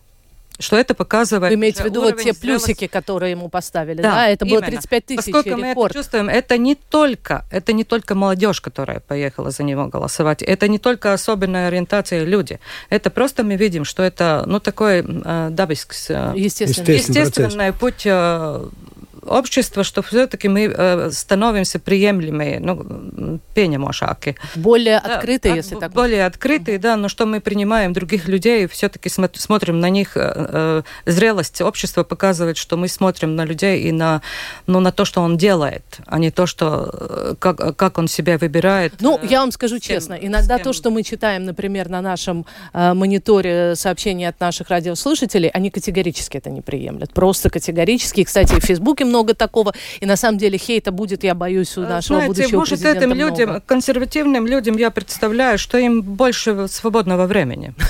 что это показывает... Вы имеете в виду вот те плюсики, которые ему поставили, да? да? Это именно. было 35 тысяч Поскольку мы это чувствуем, это не только, это не только молодежь, которая поехала за него голосовать, это не только особенная ориентация люди, это просто мы видим, что это, ну, такой э, дабиск, э, естественный, естественный путь э, общество, что все-таки мы э, становимся приемлемые, ну, пенемошаки. Более открытые, да, если так Более открытые, да, но что мы принимаем других людей, все-таки смотрим на них. Э, э, зрелость общества показывает, что мы смотрим на людей и на, ну, на то, что он делает, а не то, что, как, как он себя выбирает. Ну, я вам скажу честно, иногда то, что мы читаем, например, на нашем мониторе сообщения от наших радиослушателей, они категорически это не приемлят. Просто категорически. Кстати, в Фейсбуке много много такого. И на самом деле хейта будет, я боюсь, у нашего Знаете, будущего может, президента этим много. людям, консервативным людям я представляю, что им больше свободного времени. [laughs]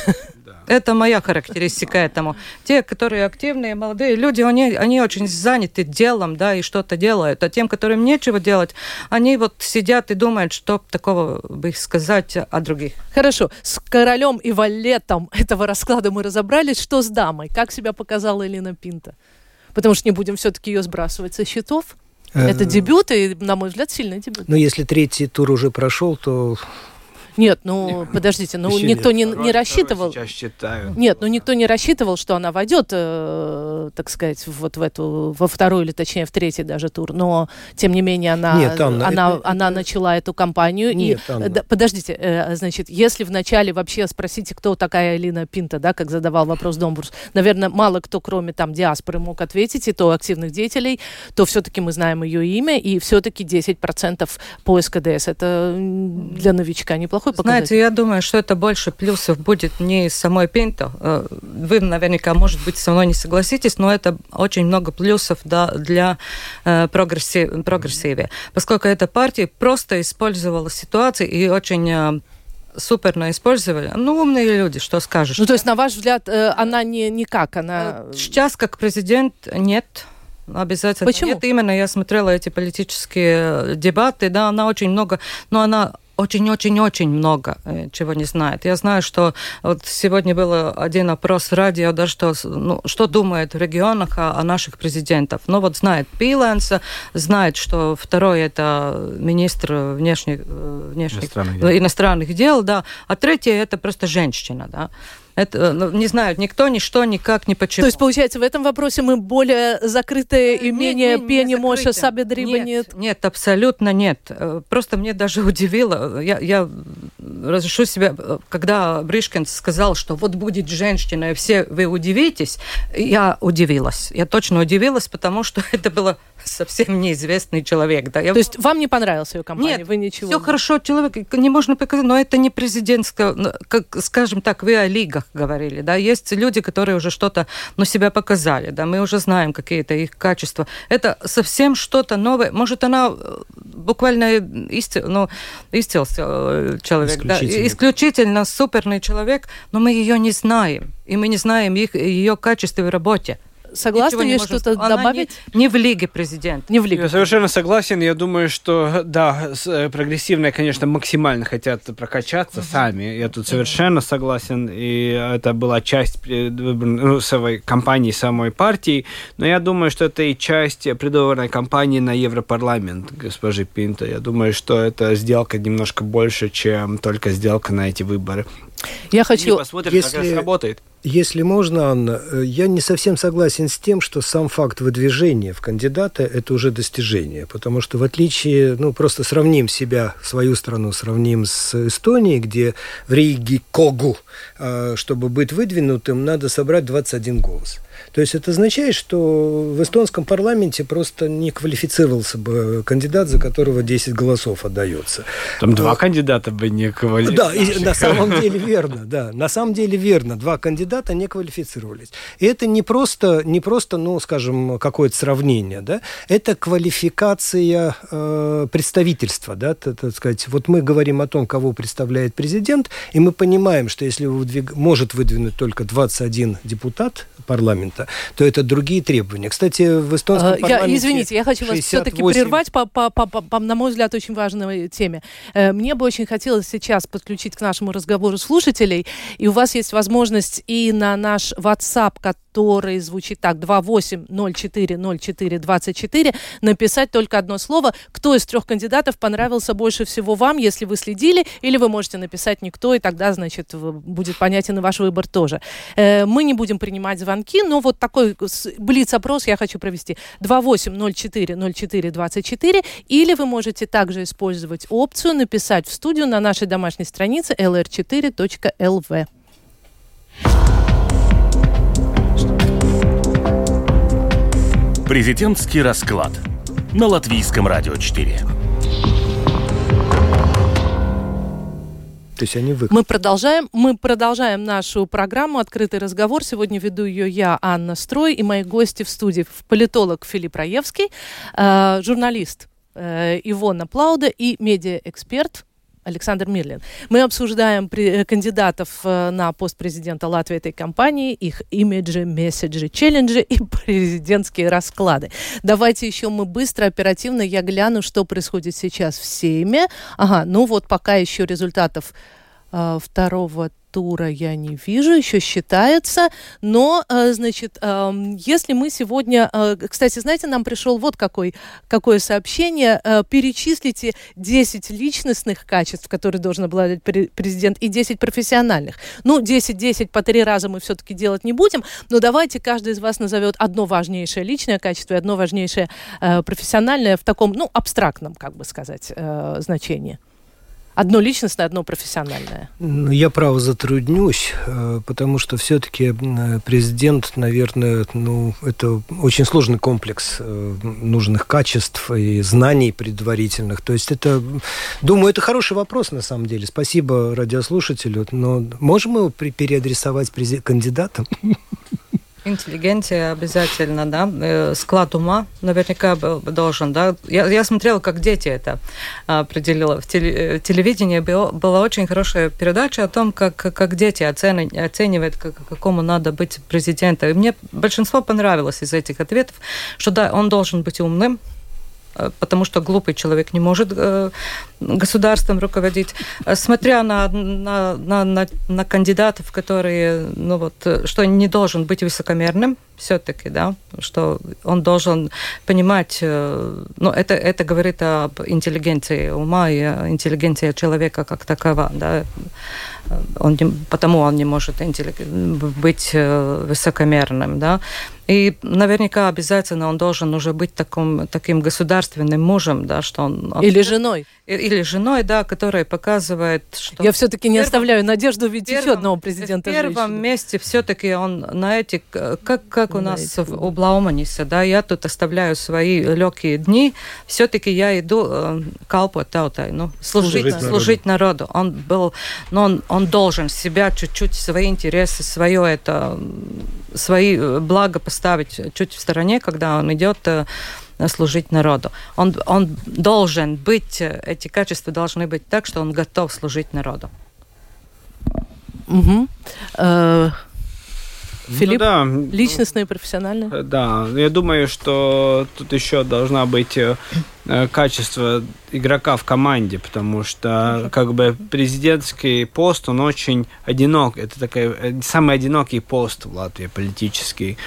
Это моя характеристика этому. Те, которые активные, молодые люди, они, они очень заняты делом, да, и что-то делают. А тем, которым нечего делать, они вот сидят и думают, что такого бы сказать о других. Хорошо. С королем и валетом этого расклада мы разобрались. Что с дамой? Как себя показала Элина Пинта? Потому что не будем все-таки ее сбрасывать со счетов. Это э, дебют, и, на мой взгляд, сильный дебют. Но если третий тур уже прошел, то нет, ну подождите, ну Еще никто нет. не, не рассчитывал. Сейчас считаю. Нет, ну никто не рассчитывал, что она войдет, э, так сказать, вот в эту во второй или точнее в третий даже тур. Но тем не менее она нет, Анна, она это, она это... начала эту кампанию. Нет, и, Анна. Да, подождите, э, значит, если вначале вообще спросите, кто такая Алина Пинта, да, как задавал вопрос Домбурс, наверное, мало кто, кроме там диаспоры, мог ответить, и то активных деятелей, то все-таки мы знаем ее имя, и все-таки 10% по СКДС. Это для новичка неплохо плохой показатель? Знаете, я думаю, что это больше плюсов будет не из самой Пинто. Э, вы наверняка, может быть, со мной не согласитесь, но это очень много плюсов да, для э, прогрессив, прогрессиве, поскольку эта партия просто использовала ситуацию и очень э, суперно использовали. Ну, умные люди, что скажешь. Ну, то есть, на ваш взгляд, она не никак, она... Сейчас, как президент, нет. Обязательно. Почему? Нет, именно я смотрела эти политические дебаты, да, она очень много, но она очень-очень-очень много э, чего не знает. Я знаю, что вот сегодня был один опрос радио, да, что, ну, что думает в регионах о, о наших президентах. Ну вот знает Пиленса, знает, что второй это министр внешних, э, внешних иностранных, дел. иностранных дел, да, а третий это просто женщина, да. Это, ну, не знают никто, ничто, никак, ни почему. То есть, получается, в этом вопросе мы более закрытые и менее не, пени Моша Сабедриба нет? Нет, абсолютно нет. Э, просто мне даже [laughs] удивило. Я, я разрешу себя, когда Бришкин сказал, что вот будет женщина, и все вы удивитесь, я удивилась. Я точно удивилась, потому что [laughs] это было совсем неизвестный человек. Да. Я... То есть вам не понравился ее компания? Нет, вы ничего... все хорошо, человек не можно показать, но это не президентская, как, скажем так, вы о лигах говорили, да, есть люди, которые уже что-то, ну, себя показали, да, мы уже знаем какие-то их качества. Это совсем что-то новое. Может, она э, буквально исти, ну, истился э, человек, да, исключительно суперный человек, но мы ее не знаем, и мы не знаем их, ее качество в работе. Согласны ли что-то добавить? Не, не в Лиге президент. Не в Лиге. Я совершенно согласен. Я думаю, что да, э, прогрессивные, конечно, максимально хотят прокачаться uh-huh. сами. Я тут совершенно согласен. И это была часть ну, своей кампании самой партии. Но я думаю, что это и часть предвыборной кампании на Европарламент госпожи Пинто. Я думаю, что это сделка немножко больше, чем только сделка на эти выборы. Я хочу... И посмотрим, если... как это сработает. Если можно, Анна, э, я не совсем согласен с тем, что сам факт выдвижения в кандидата – это уже достижение, потому что в отличие, ну, просто сравним себя, свою страну, сравним с Эстонией, где в Риге Когу, э, чтобы быть выдвинутым, надо собрать 21 голос. То есть это означает, что в эстонском парламенте просто не квалифицировался бы кандидат, за которого 10 голосов отдается. Там два а, кандидата бы не квалифицировались. Да, и на самом деле [laughs] верно, да. На самом деле верно. Два кандидата не квалифицировались. И это не просто, не просто ну, скажем, какое-то сравнение, да, это квалификация э, представительства, да, так, так сказать. Вот мы говорим о том, кого представляет президент, и мы понимаем, что если выдвиг... может выдвинуть только 21 депутат парламента, то это другие требования. Кстати, в эстонском я, парламенте... Извините, я хочу 68... вас все-таки прервать по, по, по, по, на мой взгляд, очень важной теме. Э, мне бы очень хотелось сейчас подключить к нашему разговору слушателей, и у вас есть возможность и на наш WhatsApp, который звучит так, 28040424, написать только одно слово. Кто из трех кандидатов понравился больше всего вам, если вы следили, или вы можете написать никто, и тогда, значит, будет понятен и ваш выбор тоже. Э, мы не будем принимать звонки, но вот такой блиц-опрос я хочу провести. 28040424, или вы можете также использовать опцию написать в студию на нашей домашней странице lr4.lv. Президентский расклад на Латвийском радио 4. То есть они вы... Мы продолжаем, мы продолжаем нашу программу «Открытый разговор». Сегодня веду ее я, Анна Строй, и мои гости в студии. Политолог Филипп Раевский, э, журналист э, Ивона Плауда и медиаэксперт Александр Мирлин. Мы обсуждаем при, э, кандидатов э, на пост президента Латвии этой компании, их имиджи, месседжи, челленджи и [laughs] президентские расклады. Давайте еще мы быстро, оперативно, я гляну, что происходит сейчас в Сейме. Ага, ну вот пока еще результатов э, второго тура я не вижу, еще считается. Но, э, значит, если мы сегодня... Э, кстати, знаете, нам пришел вот какой, какое сообщение. Э, перечислите 10 личностных качеств, которые должен обладать президент, и 10 профессиональных. Ну, 10-10 по три раза мы все-таки делать не будем, но давайте каждый из вас назовет одно важнейшее личное качество и одно важнейшее профессиональное в таком, ну, абстрактном, как бы сказать, значении. Одно личностное, одно профессиональное. Ну, я право затруднюсь, э, потому что все-таки президент, наверное, ну, это очень сложный комплекс э, нужных качеств и знаний предварительных. То есть это, думаю, это хороший вопрос на самом деле. Спасибо радиослушателю, но можем его переадресовать кандидатам? Интеллигенция обязательно, да. Э, склад ума наверняка должен, да. Я, я смотрела, как дети это определили. В теле, телевидении была очень хорошая передача о том, как, как дети оцени, оценивают, как, какому надо быть президентом. И мне большинство понравилось из этих ответов, что да, он должен быть умным, Э, потому что глупый человек не может э, государством руководить. Э, смотря на, на, на, на, на кандидатов, которые, ну вот, что не должен быть высокомерным, все-таки, да, что он должен понимать, ну, это, это говорит об интеллигенции ума и интеллигенции человека как такова, да, он не, потому он не может быть высокомерным, да, и наверняка обязательно он должен уже быть таким, таким государственным мужем, да, что он... Или женой. Или женой, да, которая показывает, что... Я все-таки не оставляю надежду увидеть первом, еще одного президента В первом женщины. месте все-таи он на эти... Как, как у на нас эти. у Блауманиса, да, я тут оставляю свои легкие дни, все-таки я иду э, калпот таутай, ну, служить, служить, народу. служить народу. Он был... Но он, он должен себя чуть-чуть, свои интересы, свое это... Свои э, блага ставить чуть в стороне, когда он идет э, служить народу. Он, он должен быть, э, эти качества должны быть так, что он готов служить народу. Угу. Филипп, ну, да. личностное и профессиональное? Да, я думаю, что тут еще должна быть качество игрока в команде, потому что как бы президентский пост, он очень одинок. Это такой э, самый одинокий пост в Латвии политический.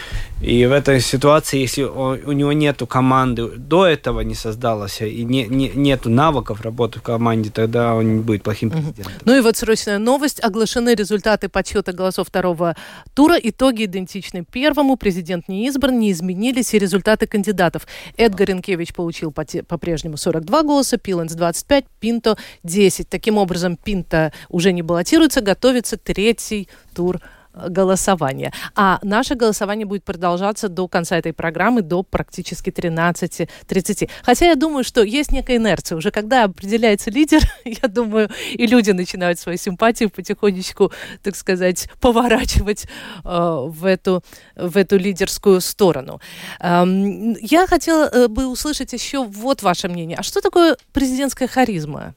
И в этой ситуации, если у него нету команды, до этого не создалось, и не, не, нету навыков работы в команде, тогда он не будет плохим президентом. Ну и вот срочная новость. Оглашены результаты подсчета голосов второго тура. Итоги идентичны первому. Президент не избран, не изменились и результаты кандидатов. Эдгар Ренкевич получил по-прежнему 42 голоса, Пиленс 25, Пинто 10. Таким образом, Пинто уже не баллотируется, готовится третий тур голосования. А наше голосование будет продолжаться до конца этой программы, до практически 13.30. Хотя я думаю, что есть некая инерция. Уже когда определяется лидер, [laughs] я думаю, и люди начинают свою симпатию потихонечку, так сказать, поворачивать э, в, эту, в эту лидерскую сторону. Эм, я хотела э, бы услышать еще вот ваше мнение. А что такое президентская харизма?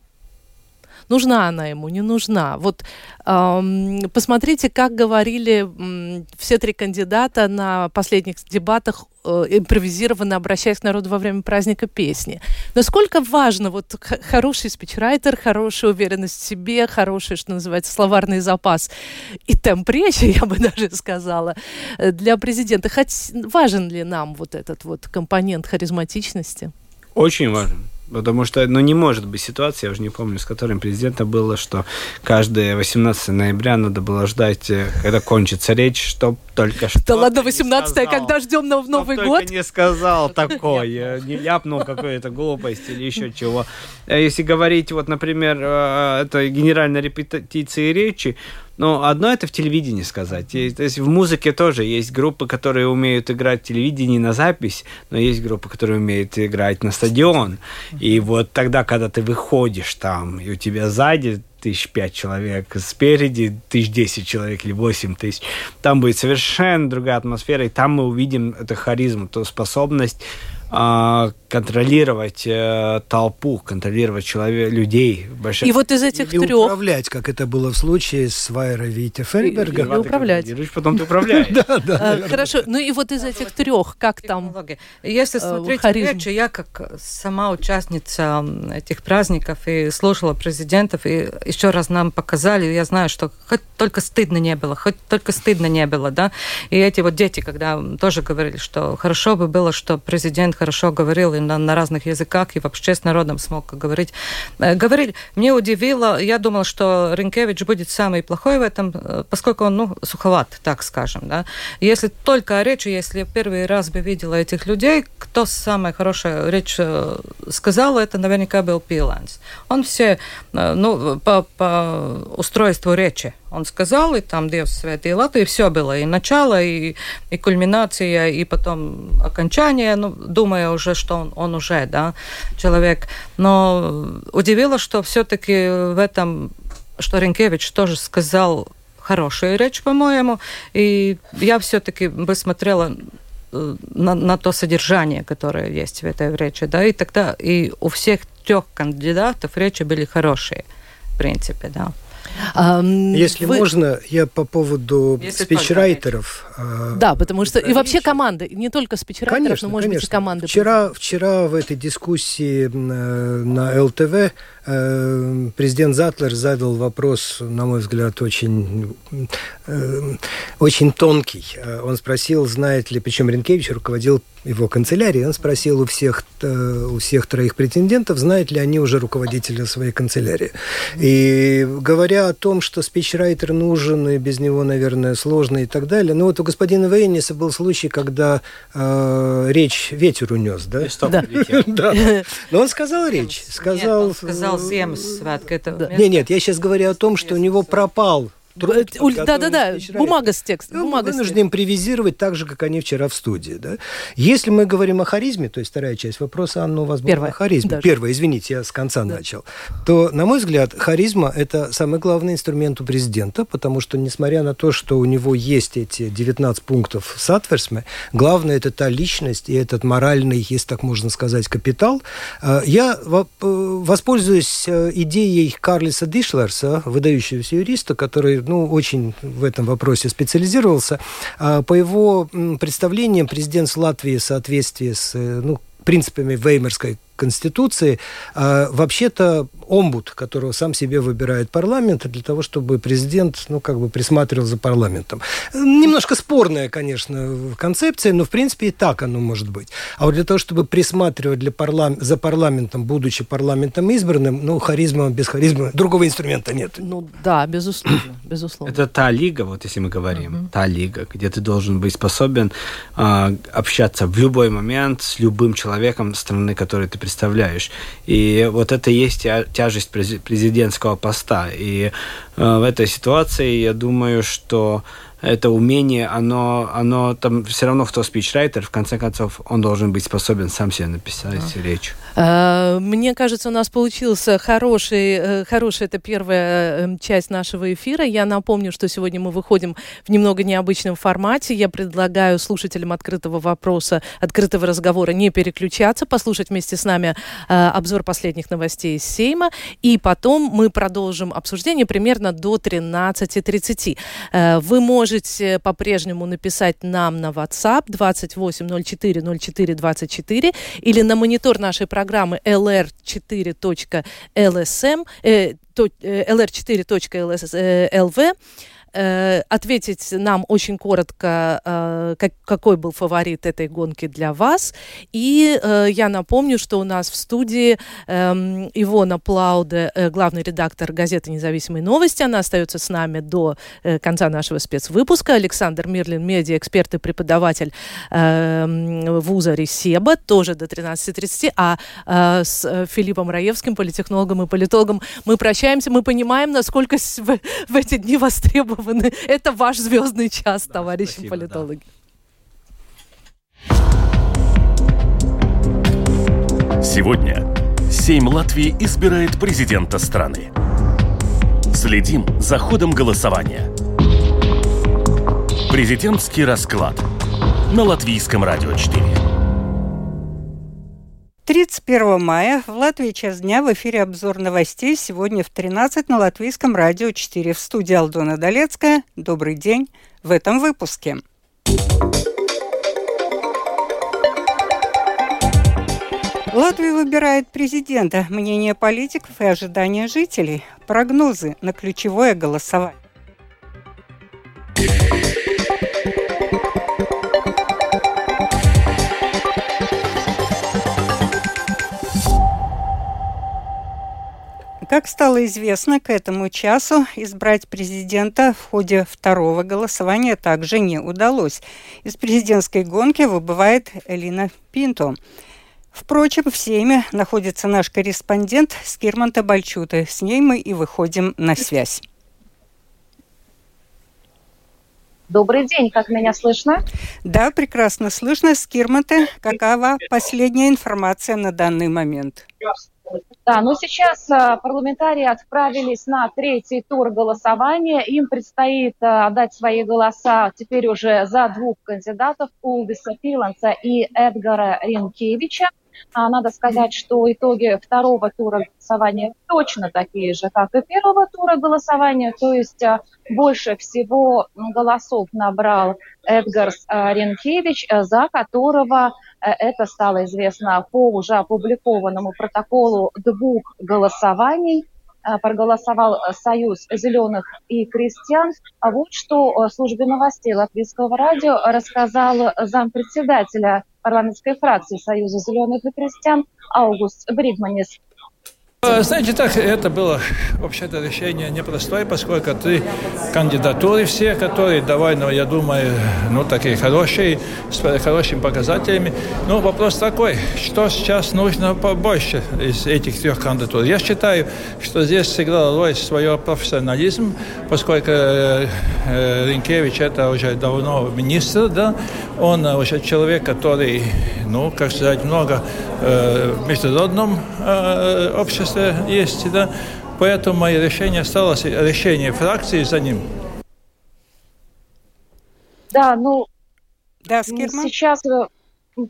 Нужна она ему, не нужна. Вот эм, посмотрите, как говорили эм, все три кандидата на последних дебатах э, импровизированно обращаясь к народу во время праздника песни. Насколько важно вот хороший спичрайтер, хорошая уверенность в себе, хороший, что называется, словарный запас и темп речи, [laughs] я бы даже сказала, э, для президента. Хоть важен ли нам вот этот вот компонент харизматичности? Очень важен. Потому что, ну, не может быть ситуации, я уже не помню, с которым президента было, что каждое 18 ноября надо было ждать, э, когда кончится речь, чтобы только что. Да ладно, 18 когда ждем на Новый год? Не сказал [laughs] такое, не ляпнул какую-то глупость или еще чего. А если говорить, вот, например, это генеральной репетиции речи, но одно это в телевидении сказать. То есть в музыке тоже есть группы, которые умеют играть в телевидении на запись, но есть группы, которые умеют играть на стадион. И вот тогда, когда ты выходишь там, и у тебя сзади тысяч пять человек, спереди тысяч десять человек или восемь тысяч, там будет совершенно другая атмосфера, и там мы увидим эту харизму, ту способность контролировать э, толпу, контролировать человек, людей. Больших... И вот из этих Или трех... управлять, как это было в случае с Вайра Витя Фельберга. Или управлять. Потом ты управляешь. [laughs] Да, да. А, хорошо. Ну и вот из этих трех, как там Если смотреть речи, я как сама участница этих праздников и слушала президентов, и еще раз нам показали, я знаю, что хоть только стыдно не было, хоть только стыдно не было, да. И эти вот дети, когда тоже говорили, что хорошо бы было, что президент хорошо говорил и на, на разных языках, и вообще с народом смог говорить. Э, говорили, мне удивило, я думала, что Ренкевич будет самый плохой в этом, э, поскольку он, ну, суховат, так скажем, да. Если только о речи, если я первый раз бы видела этих людей, кто самая хорошая речь э, сказал, это наверняка был Пиланс. Он все, ну, по, по устройству речи, он сказал, и там Диevs светī Латвию, и все было, и начало, и, и кульминация, и потом окончание, ну, думая уже, что он, он уже, да, человек. Но удивило, что все-таки в этом, что Ренкевич тоже сказал хорошую речь, по-моему, и я все-таки бы смотрела э, на, на то содержание, которое есть в этой речи, да, и тогда и у всех трех кандидатов речи были хорошие, в принципе, да. Если Вы... можно, я по поводу спичрайтеров. А, да, потому что и вообще команды, не только спичрайтеров, конечно, но, может конечно. быть, и команды. Вчера, вчера в этой дискуссии на ЛТВ э, президент Затлер задал вопрос, на мой взгляд, очень, э, очень тонкий. Э, он спросил, знает ли, причем Ренкевич руководил его канцелярии, он спросил у всех, у всех троих претендентов, знают ли они уже руководителя своей канцелярии. И говоря о том, что спичрайтер нужен, и без него, наверное, сложно и так далее. Ну вот у господина Вейниса был случай, когда э, речь ветер унес, да? Да. [laughs] да. [laughs] Но он сказал речь. Сказал, сказал Ziemassvētku. Это... Нет, нет, я сейчас говорю о том, что у него пропал да-да-да, бумага с текстом. Ну, бумага вынуждены импровизировать так же, как они вчера в студии. Да? Если мы говорим о харизме, то есть вторая часть вопроса, Анна, у вас была Первая. о харизме. Даже. Первая, извините, я с конца да. начал. То, на мой взгляд, харизма – это самый главный инструмент у президента, потому что, несмотря на то, что у него есть эти 19 пунктов Сатверсме, главное – это та личность и этот моральный, если так можно сказать, капитал. А, я э, воспользуюсь э, идеей Карлиса Дишлерса, выдающегося юриста, который ну, очень в этом вопросе специализировался. А, по его представлениям, президент Латвии в соответствии с э, ну, принципами Веймарской Конституции, а, вообще-то омбуд, которого сам себе выбирает парламент, для того, чтобы президент, ну, как бы присматривал за парламентом. Немножко спорная, конечно, концепция, но, в принципе, и так оно может быть. А вот для того, чтобы присматривать для парлам... за парламентом, будучи парламентом избранным, ну, харизма без харизмы, другого инструмента нет. Ну, да, безусловно, [clears throat] безусловно. Это та лига, вот если мы говорим, uh-huh. та лига, где ты должен быть способен э, общаться в любой момент с любым человеком страны, который ты представляешь. И вот это и есть тяжесть президентского поста. И э, в этой ситуации я думаю, что это умение, оно, оно там все равно кто спичрайтер, в конце концов, он должен быть способен сам себе написать а. речь. А, мне кажется, у нас получился хороший, э, хорошая это первая эм, часть нашего эфира. Я напомню, что сегодня мы выходим в немного необычном формате. Я предлагаю слушателям открытого вопроса, открытого разговора не переключаться, послушать вместе с нами э, обзор последних новостей из Сейма, и потом мы продолжим обсуждение примерно до 13.30. Э, вы можете по-прежнему написать нам на WhatsApp 2804 04 24 или на монитор нашей программы lr4.lsm, э, lr4.lv э, ответить нам очень коротко, э, как, какой был фаворит этой гонки для вас. И э, я напомню, что у нас в студии э, Ивона Плауде, э, главный редактор газеты «Независимые новости». Она остается с нами до э, конца нашего спецвыпуска. Александр Мирлин, медиа, эксперт и преподаватель э, вуза Ресеба, тоже до 13.30. А э, с Филиппом Раевским, политехнологом и политологом, мы прощаемся. Мы понимаем, насколько в, в эти дни востребованы востребованы. [laughs] Это ваш звездный час, да, товарищи спасибо, политологи. Да. Сегодня Сейм Латвии избирает президента страны. Следим за ходом голосования. Президентский расклад на Латвийском радио 4. 31 мая в Латвии час дня в эфире обзор новостей. Сегодня в 13 на Латвийском радио 4. В студии Алдона Долецкая. Добрый день в этом выпуске. Латвия выбирает президента. Мнение политиков и ожидания жителей. Прогнозы на ключевое голосование. Как стало известно, к этому часу избрать президента в ходе второго голосования также не удалось. Из президентской гонки выбывает Элина Пинто. Впрочем, в Сейме находится наш корреспондент Скирман Табальчута. С ней мы и выходим на связь. Добрый день, как меня слышно? Да, прекрасно слышно. Скирмата, какова последняя информация на данный момент? Да, ну сейчас э, парламентарии отправились на третий тур голосования. Им предстоит э, отдать свои голоса теперь уже за двух кандидатов, Улдиса Пиланца и Эдгара Ренкевича. А, надо сказать, что итоги второго тура голосования точно такие же, как и первого тура голосования, то есть а, больше всего голосов набрал Эдгарс а, Ренкевич, за которого это стало известно по уже опубликованному протоколу двух голосований. Проголосовал Союз зеленых и крестьян. А вот что службе новостей Латвийского радио рассказал зампредседателя парламентской фракции Союза зеленых и крестьян Аугуст Бригманис. Э, знаете, так, это было вообще-то решение непростое, поскольку три кандидатуры все, которые давай, ну, я думаю, ну, такие хорошие, с хорошими показателями. Ну, вопрос такой, что сейчас нужно побольше из этих трех кандидатур? Я считаю, что здесь сыграл роль свой профессионализм, поскольку э, э, Ринкевич это уже давно министр, да, он уже человек, который, ну, как сказать, много э, в международном э, обществе место есть, да, поэтому мое решение осталось, решение фракции за ним. Да, ну, да, сейчас э,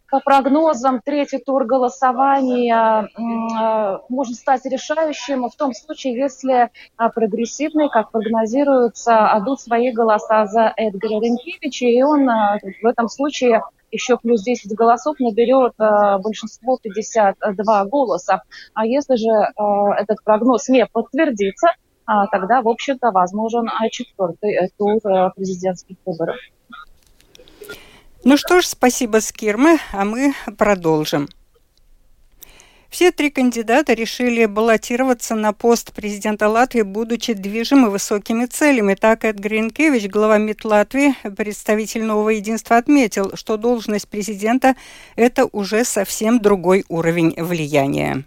по прогнозам третий тур голосования э, может стать решающим в том случае, если э, прогрессивные, как прогнозируется, отдут свои голоса за Эдгара Ренкевича, и он в этом случае еще плюс 10 голосов наберет э, большинство 52 голоса. А если же э, этот прогноз не подтвердится, э, тогда, в общем-то, возможен четвертый тур э, президентских выборов. Ну что ж, спасибо, Скирмы, а мы продолжим. Все три кандидата решили баллотироваться на пост президента Латвии, будучи движимы высокими целями. Так Эд Гринкевич, глава МИД Латвии, представитель нового единства, отметил, что должность президента – это уже совсем другой уровень влияния.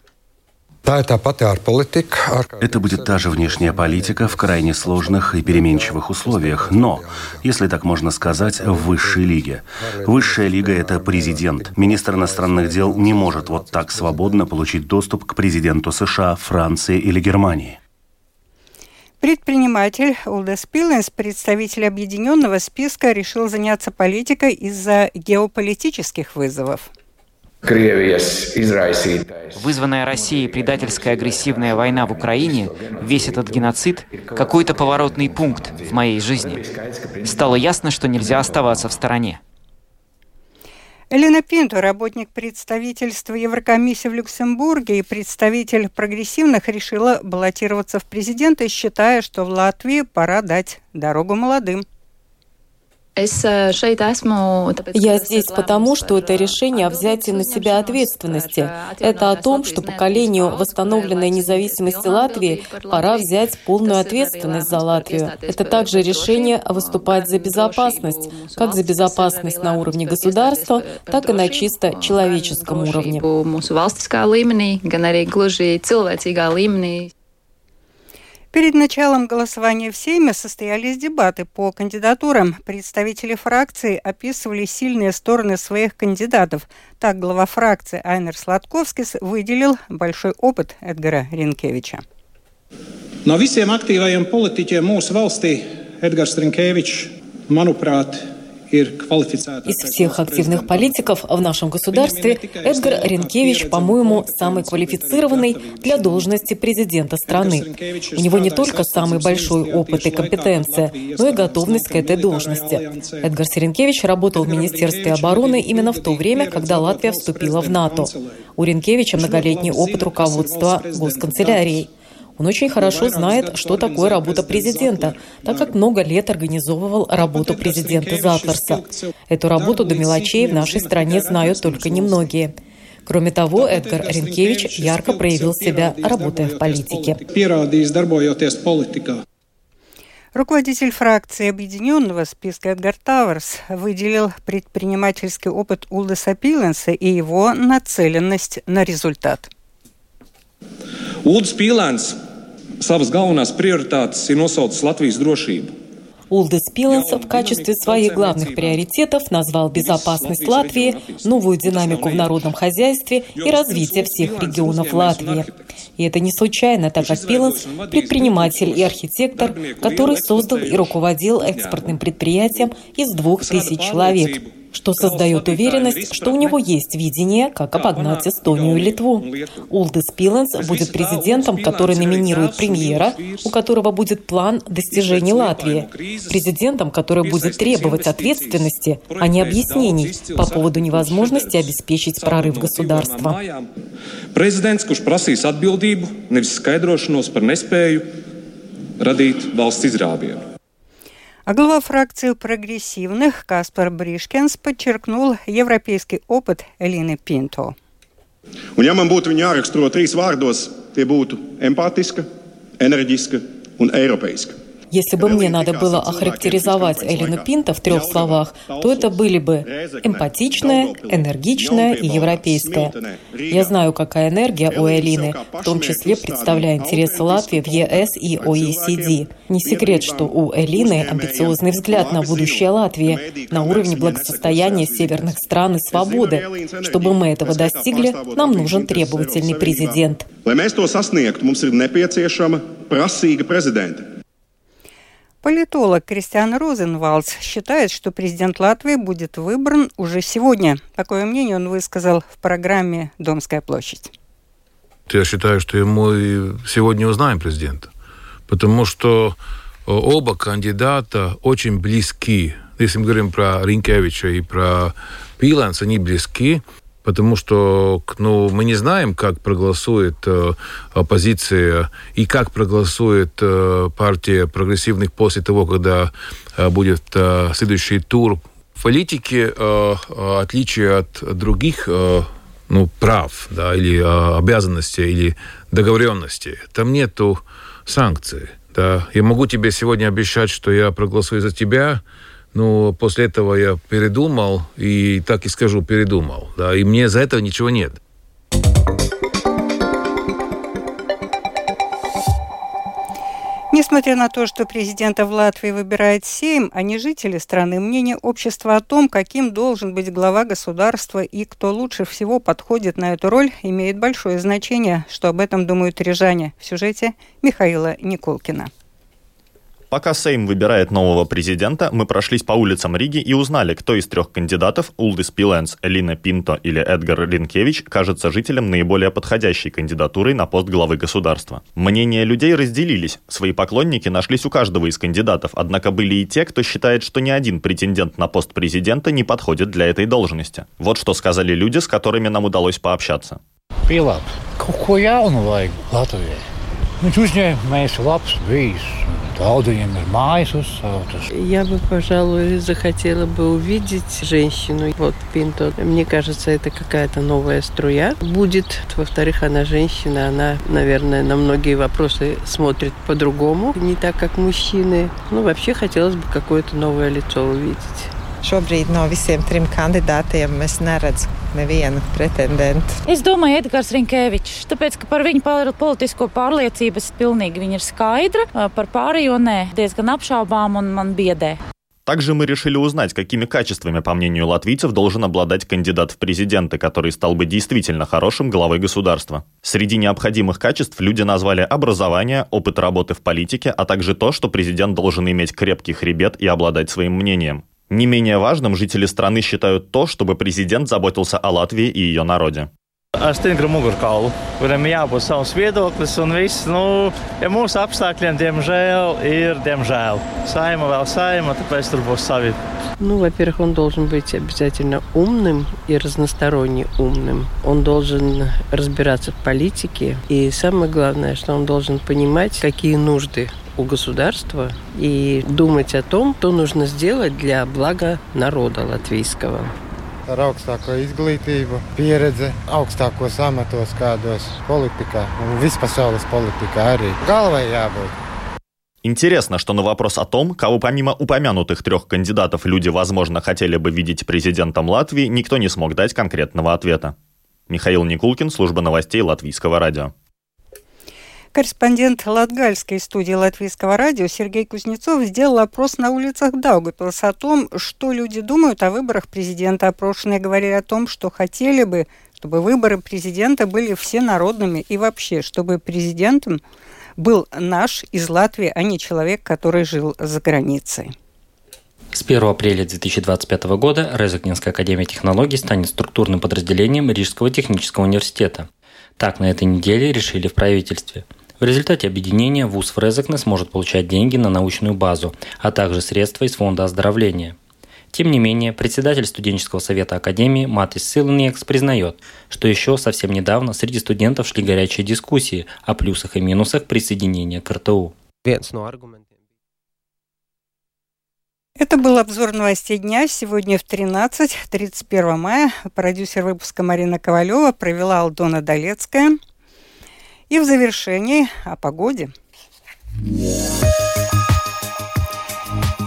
Это будет та же внешняя политика в крайне сложных и переменчивых условиях, но, если так можно сказать, в высшей лиге. Высшая лига – это президент. Министр иностранных дел не может вот так свободно получить доступ к президенту США, Франции или Германии. Предприниматель Улдес Пиленс, представитель объединенного списка, решил заняться политикой из-за геополитических вызовов. Вызванная Россией предательская агрессивная война в Украине, весь этот геноцид – какой-то поворотный пункт в моей жизни. Стало ясно, что нельзя оставаться в стороне. Элена Пинто, работник представительства Еврокомиссии в Люксембурге и представитель прогрессивных, решила баллотироваться в президенты, считая, что в Латвии пора дать дорогу молодым. Э, Я здесь потому, что это решение о взятии на себя ответственности. Это о том, что поколению восстановленной независимости Латвии пора взять полную ответственность за Латвию. Это также решение выступать за безопасность, как за безопасность на уровне государства, так и на чисто человеческом уровне. Перед началом голосования в Сейме состоялись дебаты по кандидатурам. Представители фракции описывали сильные стороны своих кандидатов. Так глава фракции Айнер Сладковскис выделил большой опыт Эдгара Ренкевича. No visiem aktīvajiem politiķiem mūsu valstī Edgars Rinkēvičs, manuprāt, из всех активных политиков в нашем государстве Эдгар Ренкевич, по-моему, самый квалифицированный для должности президента страны. У него не только самый большой опыт и компетенция, но и готовность к этой должности. Эдгар Сиренкевич работал в Министерстве обороны именно в то время, когда Латвия вступила в НАТО. У Ренкевича многолетний опыт руководства госканцелярией. Он очень хорошо знает, что такое работа президента, так как много лет организовывал работу президента Затларса. Эту работу до мелочей в нашей стране знают только немногие. Кроме того, Эдгар Ренкевич ярко проявил себя, работая в политике. Руководитель фракции Объединенного списка Эдгар Тауэрс выделил предпринимательский опыт Улдеса Пиленса и его нацеленность на результат. Улдис Пīlēns savas galvenās prioritātes ir nosaucis Latvijas drošību. Улдес Пиленс в качестве своих главных приоритетов назвал безопасность Латвии, новую динамику в народном хозяйстве и развитие всех регионов Латвии. И это не случайно, так как Пиленс – предприниматель и архитектор, который создал и руководил экспортным предприятием из двух тысяч человек что создает уверенность, что у него есть видение, как обогнать Эстонию и Литву. Улдис Пиленс будет президентом, который номинирует премьера, у которого будет план достижений Латвии, президентом, который будет требовать ответственности, а не объяснений по поводу невозможности обеспечить прорыв государства. Radīt valsts izrāvienu. А глава фракции прогрессивных Каспар Бришкенс подчеркнул европейский опыт Элины Пинто. Un ja man būtu viņa jāraksturo trīs vārdos, tie būtu empātiska, enerģiska un eiropeiska. Если бы мне надо было охарактеризовать Элину Пинта в трех словах, то это были бы эмпатичная, энергичная и европейская. Я знаю, какая энергия у Элины, в том числе представляя интересы Латвии в ЕС и ОЕСД. Не секрет, что у Элины амбициозный взгляд на будущее Латвии, на уровне благосостояния северных стран и свободы. Чтобы мы этого достигли, нам нужен требовательный президент. Lai mēs to sasniegtu, mums ir nepieciešama prasīga prezidenta. Политолог Кристиан Розенвалдс считает, что президент Латвии будет выбран уже сегодня. Такое мнение он высказал в программе «Домская площадь». Я считаю, что мы сегодня узнаем президента, потому что э, оба кандидата очень близки. Если мы говорим про Ринкевича и про Пиланс, они близки потому что ну, мы не знаем, как проголосует э, оппозиция и как проголосует э, партия прогрессивных после того, когда э, будет э, следующий тур. В политике, э, э отличие от других э, ну, прав да, или э, обязанностей, или договоренностей, там нету санкций. Да. Я могу тебе сегодня обещать, что я проголосую за тебя, но после этого я передумал, и так и скажу, передумал. Да, и мне за этого ничего нет. Несмотря на то, что президента в Латвии выбирает Сейм, а не жители страны, мнение общества о том, каким должен быть глава государства и кто лучше всего подходит на эту роль, имеет большое значение, что об этом думают рижане в сюжете Михаила Николкина. Пока Сейм выбирает нового президента, мы прошлись по улицам Риги и узнали, кто из трех кандидатов, Улдис Пиленс, Элина Пинто или Эдгар Линкевич, кажется жителям наиболее подходящей кандидатурой на пост главы государства. Мнения людей разделились. Свои поклонники нашлись у каждого из кандидатов, однако были и те, кто считает, что ни один претендент на пост президента не подходит для этой должности. Вот что сказали люди, с которыми нам удалось пообщаться. Kaut ko jaunu vajag Latvijai. Viņš uzņēmējs labs bijis, Daudзiem ir mājas uzceltas. Я бы, пожалуй, захотела бы увидеть женщину. Вот Пинто. Мне кажется, это какая-то новая струя будет. Во-вторых, она женщина, она, наверное, на многие вопросы смотрит по-другому, не так, как мужчины. Ну, вообще хотелось бы какое-то новое лицо увидеть. Šobrīd no visiem trim kandidātiem es neredzu nevienu pretendentu. Es domāju, Edgars Rinkevičs, tāpēc, ka par viņu politisko pārliecību es pilnīgi viņa ir skaidra, par pārējo nē, diezgan apšaubām un man biedē. Также мы решили узнать, какими качествами, по мнению латвийцев, должен обладать кандидат в президенты, который стал бы действительно хорошим главой государства. Среди необходимых качеств люди назвали образование, опыт работы в политике, а также то, что президент должен иметь крепкий хребет и обладать своим мнением. Не менее важным жители страны считают то, чтобы президент заботился о Латвии и ее народе. Ar stingru mugurkaulu, kuram jābūt savs viedoklis un viss. Nu, ja mūsu apstākļiem, diemžēl, ir diemžēl. Saima vēl saima, tāpēc tur būs savi. Ну, во-первых, он должен быть обязательно умным и разносторонне умным. Он должен разбираться в политике. И самое главное, что он должен понимать, какие нужды у государства и думать о том, что нужно сделать для блага народа латвийского. Ar augstāko izglītību, pieredze augstākos amatos, kādos politikā un vispasaules politikā arī. Galvai jābūt. Интересно, что на вопрос о том, кого помимо упомянутых трех кандидатов люди, возможно, хотели бы видеть президентом Латвии, никто не смог дать конкретного ответа. Михаил Никулкин, служба новостей Латвийского радио. Корреспондент Латгальской студии Латвийского радио Сергей Кузнецов сделал опрос на улицах Даугапилса о том, что люди думают о выборах президента. Опрошенные говорили о том, что хотели бы, чтобы выборы президента были всенародными и вообще, чтобы президентом был наш из Латвии, а не человек, который жил за границей. С 1 апреля 2025 года Резакнинская академия технологий станет структурным подразделением Рижского технического университета. Так на этой неделе решили в правительстве – в результате объединения ВУЗ в Резекне сможет получать деньги на научную базу, а также средства из фонда оздоровления. Тем не менее, председатель студенческого совета Академии Матис Силнекс признает, что еще совсем недавно среди студентов шли горячие дискуссии о плюсах и минусах присоединения к РТУ. Это был обзор новостей дня. Сегодня в 13, 31 мая. Продюсер выпуска Марина Ковалева провела Алдона Долецкая. И в завершении о погоде.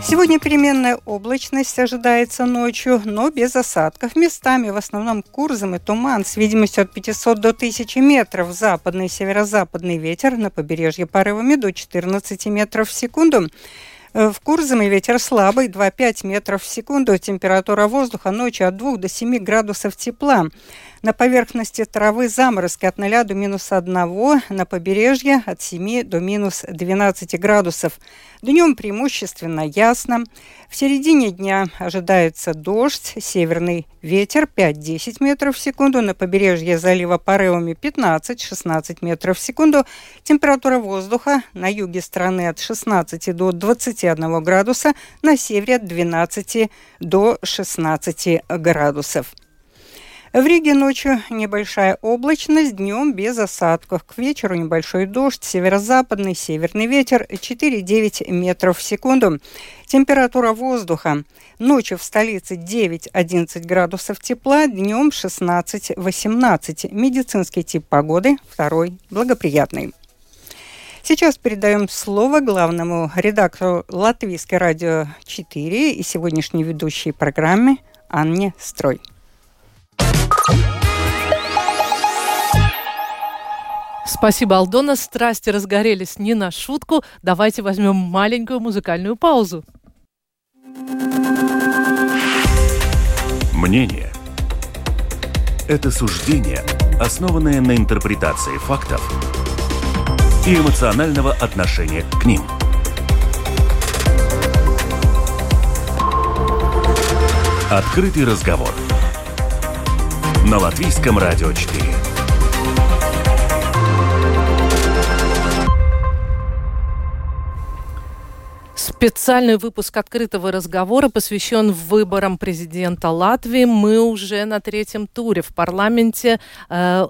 Сегодня переменная облачность ожидается ночью, но без осадков. Местами в основном курзом и туман с видимостью от 500 до 1000 метров. Западный и северо-западный ветер на побережье порывами до 14 метров в секунду. В Курзаме ветер слабый, 2-5 метров в секунду. Температура воздуха ночью от 2 до 7 градусов тепла. На поверхности травы заморозки от 0 до минус 1, на побережье от 7 до минус 12 градусов. Днем преимущественно ясно. В середине дня ожидается дождь, северный ветер 5-10 метров в секунду, на побережье залива порывами 15-16 метров в секунду. Температура воздуха на юге страны от 16 до 21 градуса, на севере от 12 до 16 градусов. В Риге ночью небольшая облачность, днем без осадков. К вечеру небольшой дождь, северо-западный, северный ветер 4-9 метров в секунду. Температура воздуха ночью в столице 9-11 градусов тепла, днем 16-18. Медицинский тип погоды второй благоприятный. Сейчас передаем слово главному редактору Латвийской радио 4 и сегодняшней ведущей программе Анне Строй. Спасибо, Алдона. Страсти разгорелись не на шутку. Давайте возьмем маленькую музыкальную паузу. Мнение – это суждение, основанное на интерпретации фактов и эмоционального отношения к ним. Открытый разговор – на Латвийском радио 4. Специальный выпуск открытого разговора посвящен выборам президента Латвии. Мы уже на третьем туре в парламенте. Э,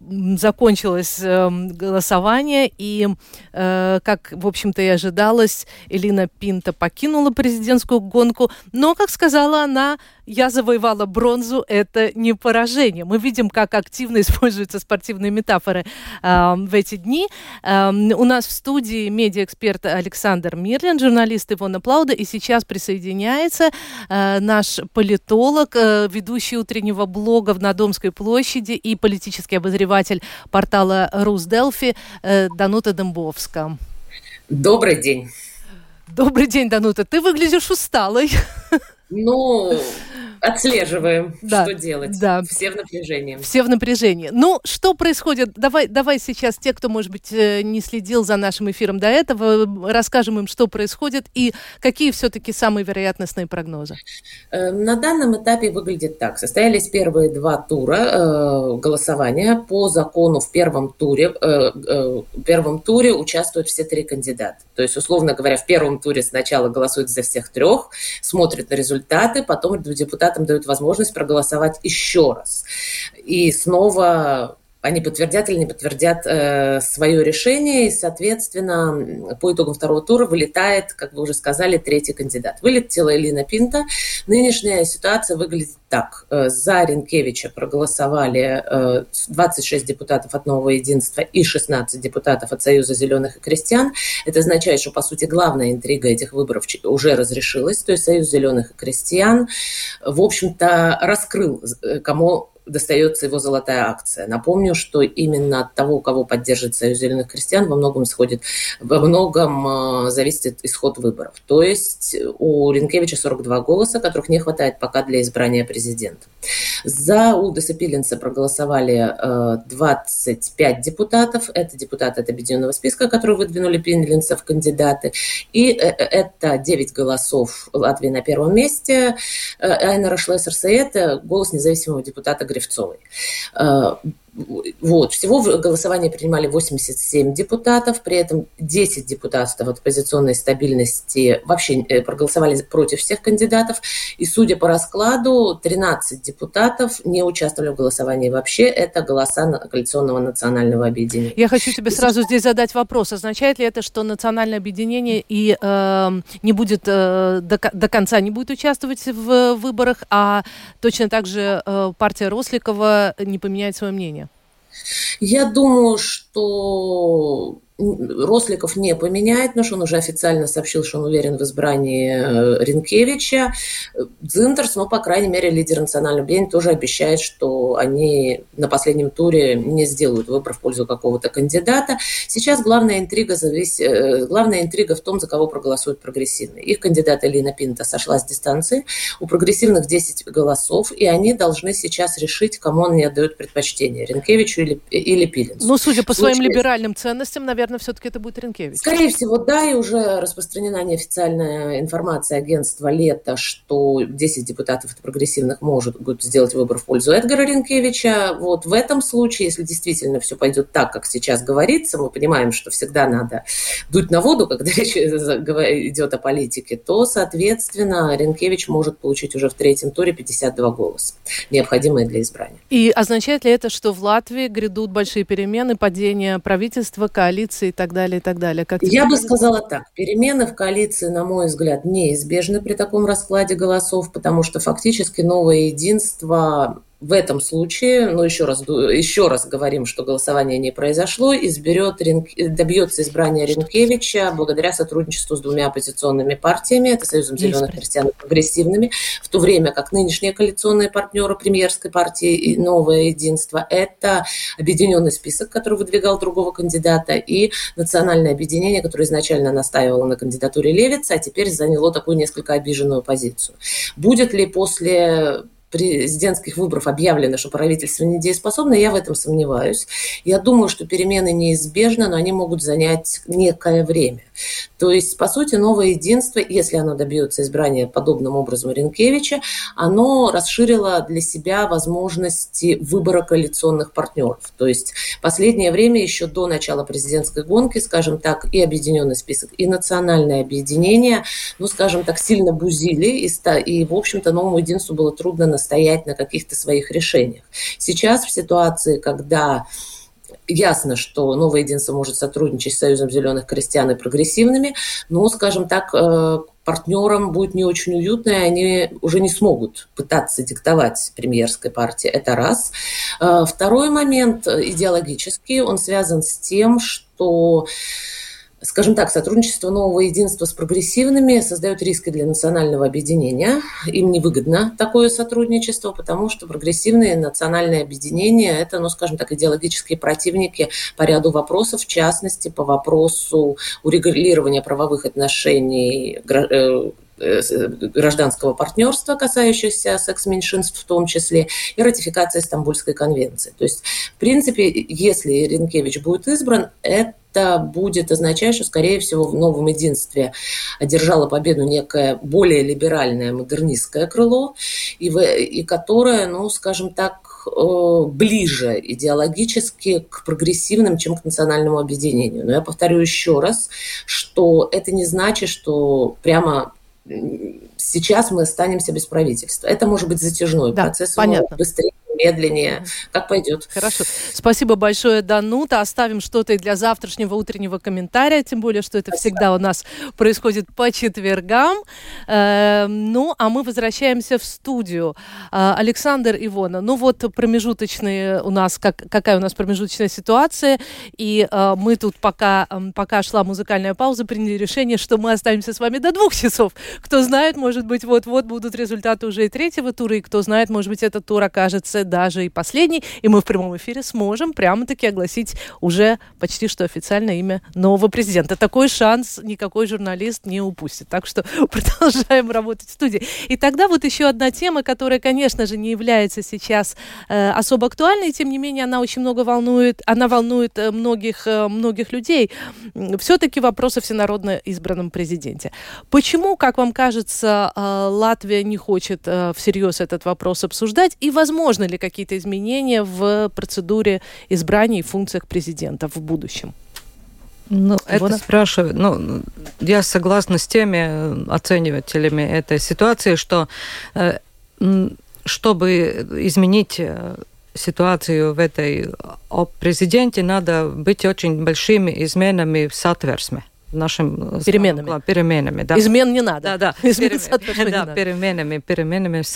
закончилось э, голосование, и, э, как, в общем-то, и ожидалось, Элина Пинта покинула президентскую гонку, но, как сказала она, я завоевала бронзу, это не поражение. Мы видим, как активно используются спортивные метафоры э, в эти дни. Э, у нас в студии медиаэксперт Александр Мирлин, журналист Ивона Плауда, и сейчас присоединяется э, наш политолог, э, ведущий утреннего блога на Домской площади и политический обозреватель портала Русделфи э, Данута Дембовска. Добрый день. Добрый день, Данута. Ты выглядишь усталой. Ну, отслеживаем, да, что делать. Да. Все в напряжении. Все в напряжении. Ну, что происходит? Давай, давай сейчас те, кто, может быть, э, не следил за нашим эфиром до этого, расскажем им, что происходит и какие все-таки самые вероятностные прогнозы. Э, на данном этапе выглядит так. Состоялись первые два тура э, голосования. По закону в первом туре, э, э, в первом туре участвуют все три кандидата. То есть, условно говоря, в первом туре сначала голосуют за всех трех, смотрят на результаты, потом депутаты депутатам дают возможность проголосовать еще раз. И снова они подтвердят или не подтвердят э, свое решение, и, соответственно, по итогам второго тура вылетает, как вы уже сказали, третий кандидат. Вылетела Элина Пинта. Нынешняя ситуация выглядит так. Э, за Ренкевича проголосовали э, 26 депутатов от Нового Единства и 16 депутатов от Союза Зеленых и Крестьян. Это означает, что, по сути, главная интрига этих выборов уже разрешилась. То есть Союз Зеленых и Крестьян, в общем-то, раскрыл, э, кому достается его золотая акция. Напомню, что именно от того, кого поддержит Союз зеленых крестьян, во многом исходит, во многом э, зависит исход выборов. То есть у Ренкевича 42 голоса, которых не хватает пока для избрания президента. За Улдеса Пиленса проголосовали 25 э, депутатов. Это депутаты от объединенного списка, которые выдвинули Пиленса в кандидаты. И э, это 9 голосов Латвии на первом месте. Айнера Шлессерса – это голос независимого депутата Гривцовой. Вот. Всего в голосовании принимали 87 депутатов, при этом 10 депутатов от оппозиционной стабильности вообще э, проголосовали против всех кандидатов. И судя по раскладу, 13 депутатов не участвовали в голосовании вообще. Это голоса коалиционного национального объединения. Я хочу тебе сразу здесь задать вопрос. Означает ли это, что национальное объединение и э, не будет э, до, до конца не будет участвовать в выборах, а точно так же э, партия Росликова не поменяет свое мнение? Я думаю, что Росликов не поменяет, потому что он уже официально сообщил, что он уверен в избрании э, Ренкевича. Дзинтерс, ну, по крайней мере, лидер национального объединения тоже обещает, что они на последнем туре не сделают выбор в пользу какого-то кандидата. Сейчас главная интрига, завис... Э, главная интрига в том, за кого проголосуют прогрессивные. Их кандидат Элина Пинта сошла с дистанции. У прогрессивных 10 голосов, и они должны сейчас решить, кому они отдают предпочтение, Ренкевичу или, или Пилинсу. Ну, судя по своим либеральным ценностям, наверное, все-таки это будет Ренкевич. Скорее всего, да, и уже распространена неофициальная информация агентства «Лето», что 10 депутатов от прогрессивных может будут сделать выбор в пользу Эдгара Ренкевича. Вот в этом случае, если действительно все пойдет так, как сейчас говорится, мы понимаем, что всегда надо дуть на воду, когда [laughs] речь идет о политике, то, соответственно, Ренкевич может получить уже в третьем туре 52 голоса, необходимые для избрания. И означает ли это, что в Латвии грядут большие перемены, падение правительства, коалиции, коалиции и так далее, и так далее? Как Я бы сказала так. Перемены в коалиции, на мой взгляд, неизбежны при таком раскладе голосов, потому что фактически новое единство в этом случае, ну еще раз, еще раз говорим, что голосование не произошло, изберет, добьется избрания Ренкевича благодаря сотрудничеству с двумя оппозиционными партиями, это Союзом зеленых христиан и прогрессивными, в то время как нынешние коалиционные партнеры премьерской партии и Новое единство – это объединенный список, который выдвигал другого кандидата, и национальное объединение, которое изначально настаивало на кандидатуре Левица, а теперь заняло такую несколько обиженную позицию. Будет ли после президентских выборов объявлено, что правительство недееспособно, я в этом сомневаюсь. Я думаю, что перемены неизбежны, но они могут занять некое время. То есть, по сути, новое единство, если оно добьется избрания подобным образом Ренкевича, оно расширило для себя возможности выбора коалиционных партнеров. То есть, последнее время, еще до начала президентской гонки, скажем так, и объединенный список, и национальное объединение, ну, скажем так, сильно бузили, и, и в общем-то, новому единству было трудно настоять на каких-то своих решениях. Сейчас в ситуации, когда ясно, что новое единство может сотрудничать с Союзом зеленых крестьян и прогрессивными, но, скажем так, э, партнерам будет не очень уютно, и они уже не смогут пытаться диктовать премьерской партии. Это раз. Э, второй момент идеологический, он связан с тем, что скажем так, сотрудничество нового единства с прогрессивными создает риски для национального объединения. Им невыгодно такое сотрудничество, потому что прогрессивные национальные объединения – это, ну, скажем так, идеологические противники по ряду вопросов, в частности, по вопросу урегулирования правовых отношений э, гражданского партнерства, касающихся секс-меньшинств в том числе, и ратификация Стамбульской конвенции. То есть, в принципе, если Ренкевич будет избран, это это будет означать, что, скорее всего, в новом единстве одержало победу некое более либеральное модернистское крыло, и, в, и которое, ну, скажем так, э, ближе идеологически к прогрессивным, чем к национальному объединению. Но я повторю еще раз, что это не значит, что прямо сейчас мы останемся без правительства. Это может быть затяжной да, процесс, понятно. быстрее медленнее, как пойдет. Хорошо. Спасибо большое, Данута. Оставим что-то и для завтрашнего утреннего комментария, тем более, что это Спасибо. всегда у нас происходит по четвергам. Э, ну, а мы возвращаемся в студию. Э, Александр Ивона, ну вот промежуточные у нас, как, какая у нас промежуточная ситуация, и э, мы тут пока, пока шла музыкальная пауза, приняли решение, что мы останемся с вами до двух часов. Кто знает, может быть, вот-вот будут результаты уже и третьего тура, и кто знает, может быть, этот тур окажется даже и последний, и мы в прямом эфире сможем прямо-таки огласить уже почти что официальное имя нового президента. Такой шанс никакой журналист не упустит. Так что [laughs] продолжаем работать в студии. И тогда вот еще одна тема, которая, конечно же, не является сейчас э, особо актуальной, тем не менее, она очень много волнует, она волнует э, многих, э, многих людей. Все-таки вопрос о всенародно избранном президенте. Почему, как вам кажется, э, Латвия не хочет всерьез этот вопрос обсуждать? И возможно ли какие-то изменения в процедуре избрания и функциях президента в будущем? Ну, Ивона? это спрашивает. Ну, я согласна с теми оценивателями этой ситуации, что э, чтобы изменить э, ситуацию в этой о президенте, надо быть очень большими изменами в Сатверсме нашим переменами. Скажем, переменами да. Измен не надо. Да, да. [laughs] Измен Перемен, да, переменами, переменами в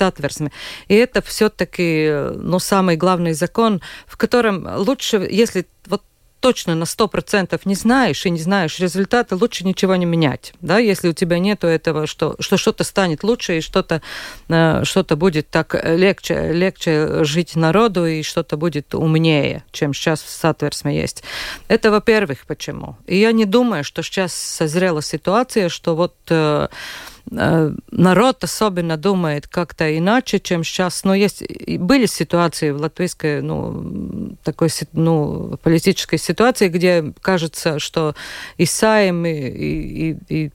И это все-таки ну, самый главный закон, в котором лучше, если вот точно на 100% не знаешь и не знаешь результата, лучше ничего не менять. Да? Если у тебя нет этого, что, что что-то станет лучше и что-то э, что будет так легче, легче жить народу и что-то будет умнее, чем сейчас в Сатверсме есть. Это, во-первых, почему. И я не думаю, что сейчас созрела ситуация, что вот э, народ особенно думает как-то иначе, чем сейчас. Но есть были ситуации в латвийской ну, такой ну, политической ситуации, где кажется, что и Сейм, и, и, и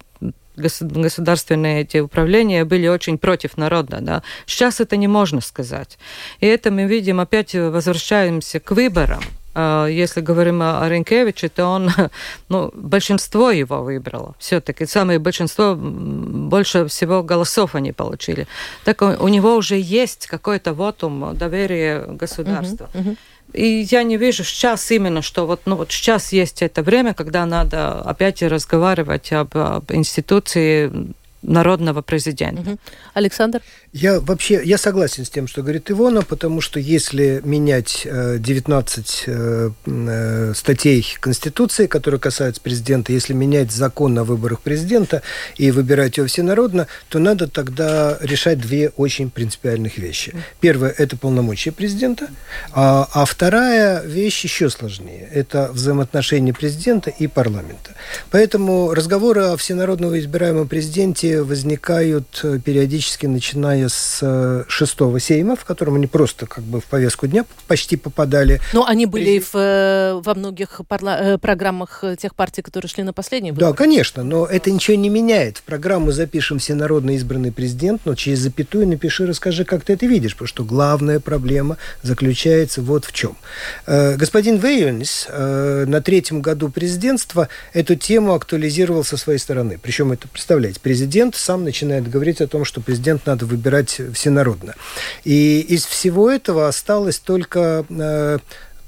государственные эти управления были очень против народа. Да. Сейчас это не можно сказать. И это мы видим, опять возвращаемся к выборам. А, если говорим о Ренкевиче, то он, [laughs] ну, большинство его выбрало. Все-таки самое большинство, больше всего голосов они получили. Так у него уже есть какой-то вотум доверия государства. Uh-huh, uh-huh. И я не вижу сейчас именно, что вот, ну, вот сейчас есть это время, когда надо опять разговаривать об, об институции народного президента. Угу. Александр? Я вообще я согласен с тем, что говорит Ивона, потому что если менять 19 э, э, статей Конституции, которые касаются президента, если менять закон о выборах президента и выбирать его всенародно, то надо тогда решать две очень принципиальных вещи. Первое – это полномочия президента, а, а вторая вещь еще сложнее – это взаимоотношения президента и парламента. Поэтому разговоры о всенародного избираемом президенте возникают э, периодически, начиная с э, шестого сейма, в котором они просто как бы в повестку дня почти попадали. Но они были в, э, во многих парла... программах тех партий, которые шли на последние выборы. Да, конечно, но это ничего не меняет. В программу запишем всенародно избранный президент, но через запятую напиши, расскажи, как ты это видишь, потому что главная проблема заключается вот в чем. Господин Вейонис на третьем году президентства эту тему актуализировал со своей стороны. Причем это, представляете, президент сам начинает говорить о том, что президент надо выбирать всенародно. И из всего этого осталось только э,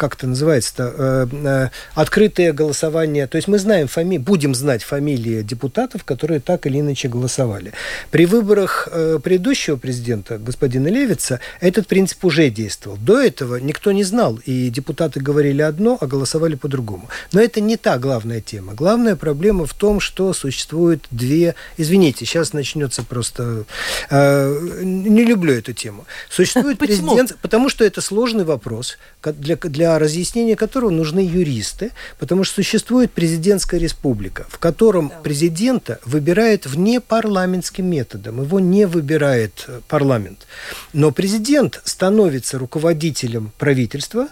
как это называется-то, э, э, открытое голосование. То есть мы знаем фамилии, будем знать фамилии депутатов, которые так или иначе голосовали. При выборах э, предыдущего президента, господина Левица, этот принцип уже действовал. До этого никто не знал, и депутаты говорили одно, а голосовали по-другому. Но это не та главная тема. Главная проблема в том, что существует две... Извините, сейчас начнется просто... Не люблю эту тему. Существует [laughs] президент... Потому что это сложный вопрос для, для для разъяснения которого нужны юристы, потому что существует президентская республика, в котором да. президента выбирает вне парламентским методом, его не выбирает э, парламент. Но президент становится руководителем правительства,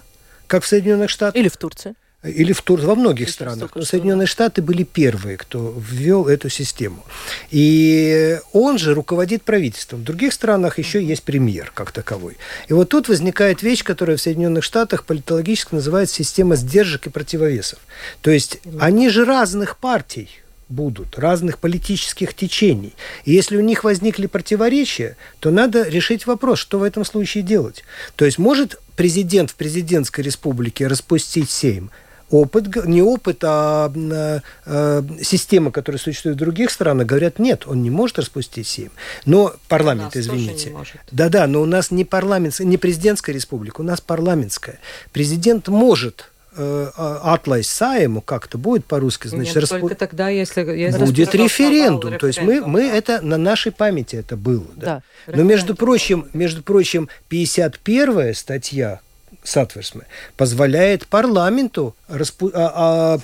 как в Соединенных Штатах. Или в Турции или в Тур, во многих странах. Но Соединенные Штаты были первые, кто ввел эту систему. И он же руководит правительством. В других странах еще есть премьер как таковой. И вот тут возникает вещь, которая в Соединенных Штатах политологически называется система сдержек и противовесов. То есть они же разных партий будут, разных политических течений. И если у них возникли противоречия, то надо решить вопрос, что в этом случае делать. То есть может президент в президентской республике распустить Сейм, опыт, не опыт, а э, э, система, которая существует в других странах, говорят, нет, он не может распустить Сейм. Но парламент, извините. Да-да, но у нас не парламент, не президентская республика, у нас парламентская. Президент может э, а, atlaist Saeimu как-то будет по-русски, значит, Нет, расп... только тогда, если, если будет референдум. То есть мы, мы это на нашей памяти это было. Да. Да, Но между прочим, между прочим, 51 статья Сатверсме позволяет парламенту распу... а, а...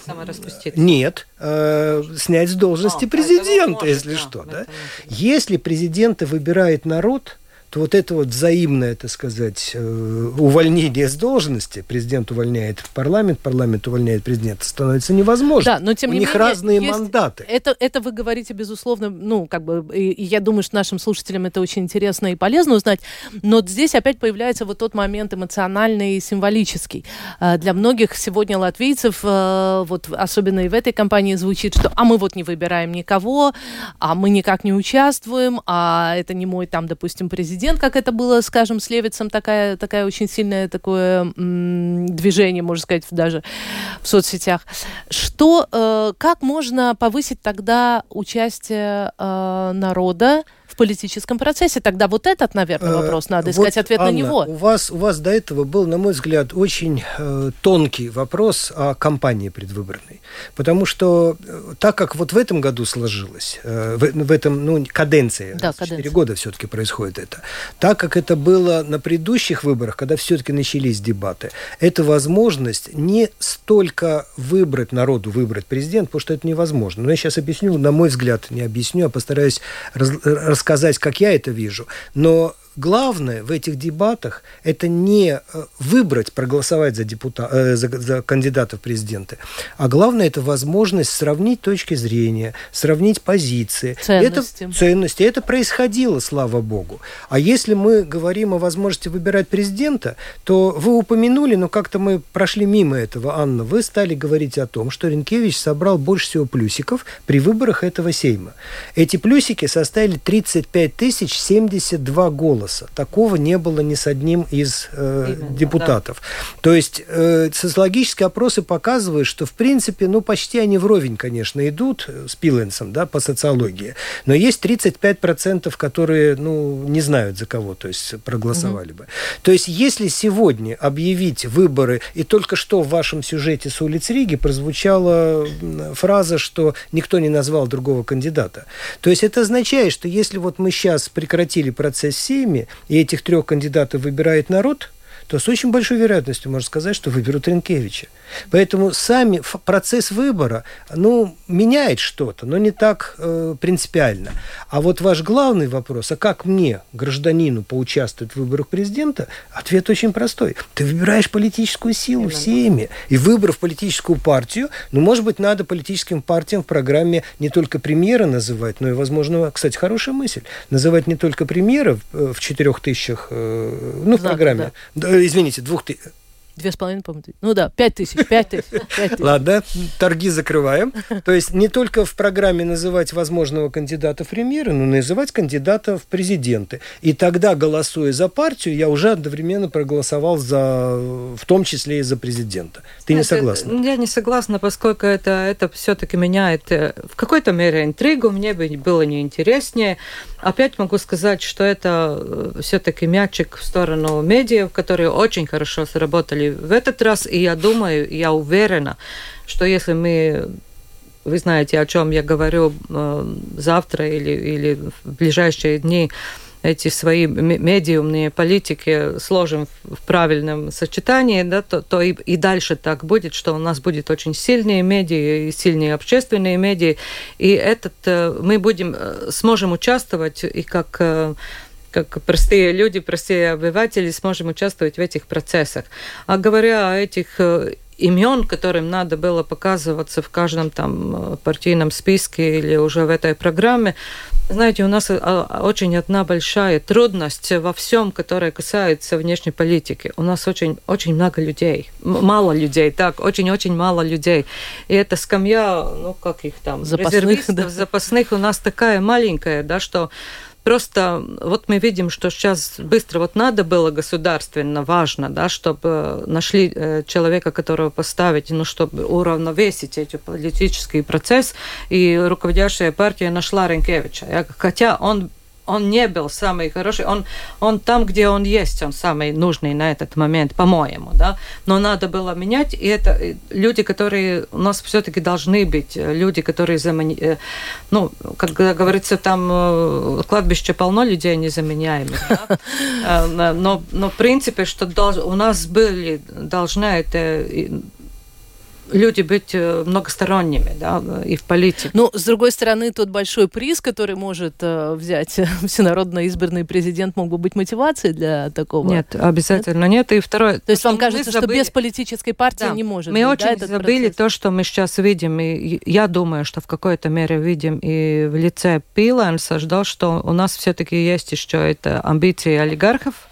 Нет, э, снять с должности а, президента, может, если да, что. Да? Если президента выбирает народ, то вот это вот взаимное, так сказать, э, увольнение с должности, президент увольняет парламент, парламент увольняет президента, становится невозможно. Да, но тем У не них менее, разные есть... мандаты. Это, это вы говорите, безусловно, ну, как бы, и, и я думаю, что нашим слушателям это очень интересно и полезно узнать, но здесь опять появляется вот тот момент эмоциональный и символический. А, для многих сегодня латвийцев, э, вот особенно и в этой кампании звучит, что а мы вот не выбираем никого, а мы никак не участвуем, а это не мой там, допустим, президент, президент, как это было, скажем, с Левицем, такая, такая очень сильное такое движение, можно сказать, даже в соцсетях. Что, э, как можно повысить тогда участие э, народа в политическом процессе. Тогда вот этот, наверное, э, вопрос надо искать вот, ответ Анна, на него. У вас, у вас до этого был, на мой взгляд, очень э, тонкий вопрос о кампании предвыборной. Потому что э, так как вот в этом году сложилось, э, в, в этом, ну, каденция, да, 4 каденция. года все-таки происходит это, так как это было на предыдущих выборах, когда все-таки начались дебаты, это возможность не столько выбрать народу, выбрать президент, потому что это невозможно. Но я сейчас объясню, на мой взгляд, не объясню, а постараюсь раз, рассказать, как я это вижу. Но главное в этих дебатах это не э, выбрать, проголосовать за, депута, э, за, за кандидата в президенты, а главное это возможность сравнить точки зрения, сравнить позиции. Ценности. Это, ценности. Это происходило, слава богу. А если мы говорим о возможности выбирать президента, то вы упомянули, но как-то мы прошли мимо этого, Анна, вы стали говорить о том, что Ренкевич собрал больше всего плюсиков при выборах этого Сейма. Эти плюсики составили 35 тысяч 72 голоса голоса. Такого не было ни с одним из э, Именно, депутатов. Да. То есть э, социологические опросы показывают, что в принципе, ну почти они вровень, конечно, идут с Пиленсом, да, по социологии. Но есть 35%, которые, ну, не знают за кого, то есть проголосовали угу. бы. То есть если сегодня объявить выборы, и только что в вашем сюжете с улиц Риги прозвучала фраза, что никто не назвал другого кандидата. То есть это означает, что если вот мы сейчас прекратили процесс Сейми, выборами, и этих трех кандидатов выбирает народ, то с очень большой вероятностью можно сказать, что выберут Ренкевича. Поэтому сами процесс выбора, ну, меняет что-то, но не так э, принципиально. А вот ваш главный вопрос, а как мне, гражданину, поучаствовать в выборах президента, ответ очень простой. Ты выбираешь политическую силу всеми. И выбрав политическую партию, ну, может быть, надо политическим партиям в программе не только премьера называть, но и, возможно, кстати, хорошая мысль, называть не только премьера в, в четырех тысячах, э, ну, в программе, да. Извините, двух Две с половиной, по-моему. Ну да, пять тысяч, пять тысяч. [laughs] Ладно, торги закрываем. То есть не только в программе называть возможного кандидата в премьеры, но называть кандидата в президенты. И тогда, голосуя за партию, я уже одновременно проголосовал за, в том числе и за президента. Ты не согласна? Я не согласна, поскольку это, это все-таки меняет э, в какой-то мере интригу. Мне бы было неинтереснее. Опять могу сказать, что это э, все-таки мячик в сторону медиа, которые очень хорошо сработали в этот раз. И я думаю, я уверена, что если мы вы знаете, о чем я говорю э, завтра или, или в ближайшие дни, эти свои медиумные политики сложим в правильном сочетании, да, то, то и, и дальше так будет, что у нас будет очень сильные медиа и сильные общественные медиа, и этот э, мы будем э, сможем участвовать и как как простые люди, простые обыватели сможем участвовать в этих процессах. А говоря о этих имен, которым надо было показываться в каждом там э, партийном списке или уже в этой программе. Знаете, у нас э, очень одна большая трудность во всем, которое касается внешней политики. У нас очень, очень много людей, мало людей, так, очень-очень мало людей. И эта скамья, ну, как их там, запасных, да. запасных у нас такая маленькая, да, что Просто вот мы видим, что сейчас быстро вот надо было государственно, важно, да, чтобы нашли э, человека, которого поставить, ну, чтобы уравновесить эти политический процесс, и руководящая партия нашла Ренкевича. Хотя он он не был самый хороший, он, он там, где он есть, он самый нужный на этот момент, по-моему, да, но надо было менять, и это люди, которые у нас все-таки должны быть, люди, которые, замени... Э, ну, как говорится, там э, кладбище полно людей незаменяемых, да? [laughs] Э, но, но в принципе, что у нас были, должна это люди быть э, многосторонними, да, и в политике. Ну, с другой стороны, тот большой приз, который может э, взять [laughs] всенародно избранный президент, мог бы быть мотивацией для такого? Нет, обязательно нет. нет. И второе... То есть вам кажется, забыли... что без политической партии да. не может Мы быть, очень да, забыли процесс? то, что мы сейчас видим, и я думаю, что в какой-то мере видим и в лице Пиленса, ждал, что у нас все-таки есть еще это амбиции олигархов,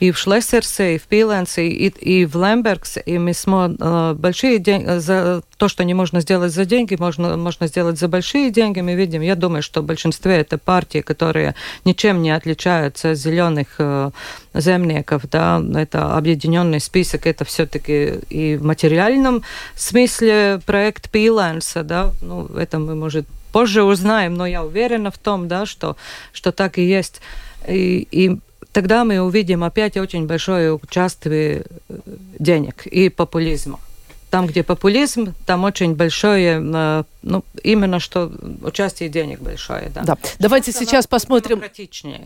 и в Шлессерсе, и в Пиленсе, и, и в Лембергсе, и мы смотрим э, большие деньги, за то, что не можно сделать за деньги, можно, можно сделать за большие деньги, мы видим, я думаю, что в большинстве это партии, которые ничем не отличаются от зеленых э, земников, да, это объединенный список, это все-таки и в материальном смысле проект Пиленса, да, ну, это мы, может, позже узнаем, но я уверена в том, да, что, что так и есть. И, и тогда мы увидим опять очень большое участие э, денег и популизма. Там, где популизм, там очень большое, э, ну, именно что участие денег большое, да. Да. Давайте сейчас посмотрим.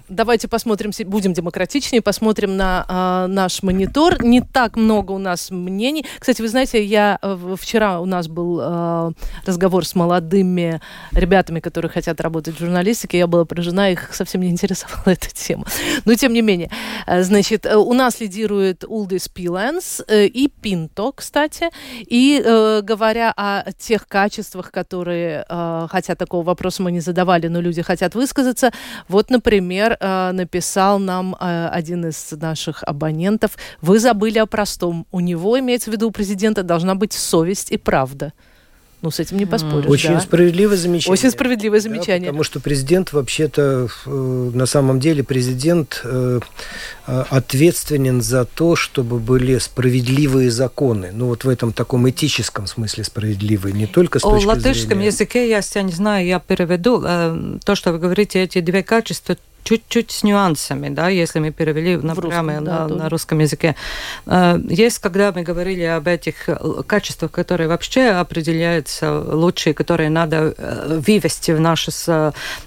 Давайте посмотрим, будем демократичнее, посмотрим на э, наш монитор. Не так много у нас мнений. Кстати, вы знаете, я э, вчера у нас был э, разговор с молодыми ребятами, которые хотят работать в журналистике. Я была поражена, их совсем не интересовала [laughs] эта тема. Но тем не менее, значит, у нас лидирует Улдис Пиленс э, и Пинто, кстати. И э, говоря о тех качествах, которые, э, хотя такого вопроса мы не задавали, но люди хотят высказаться, вот, например, э, написал нам э, один из наших абонентов, вы забыли о простом. У него, имеется в виду у президента, должна быть совесть и правда. Ну, с этим не поспоришь. Очень да. справедливое замечание. Очень справедливое замечание. Да, потому что президент вообще-то, э, на самом деле, президент э, э, ответственен за то, чтобы были справедливые законы. Ну, вот в этом таком этическом смысле справедливые, не только с точки О латышском зрения... языке, я, я не знаю, я переведу. То, что вы говорите, эти две качества чуть-чуть с нюансами, да, если мы перевели на программы на, да, на русском языке. Э, есть, когда мы говорили об этих э, качествах, которые вообще определяются лучшие, которые надо э, вывести в наше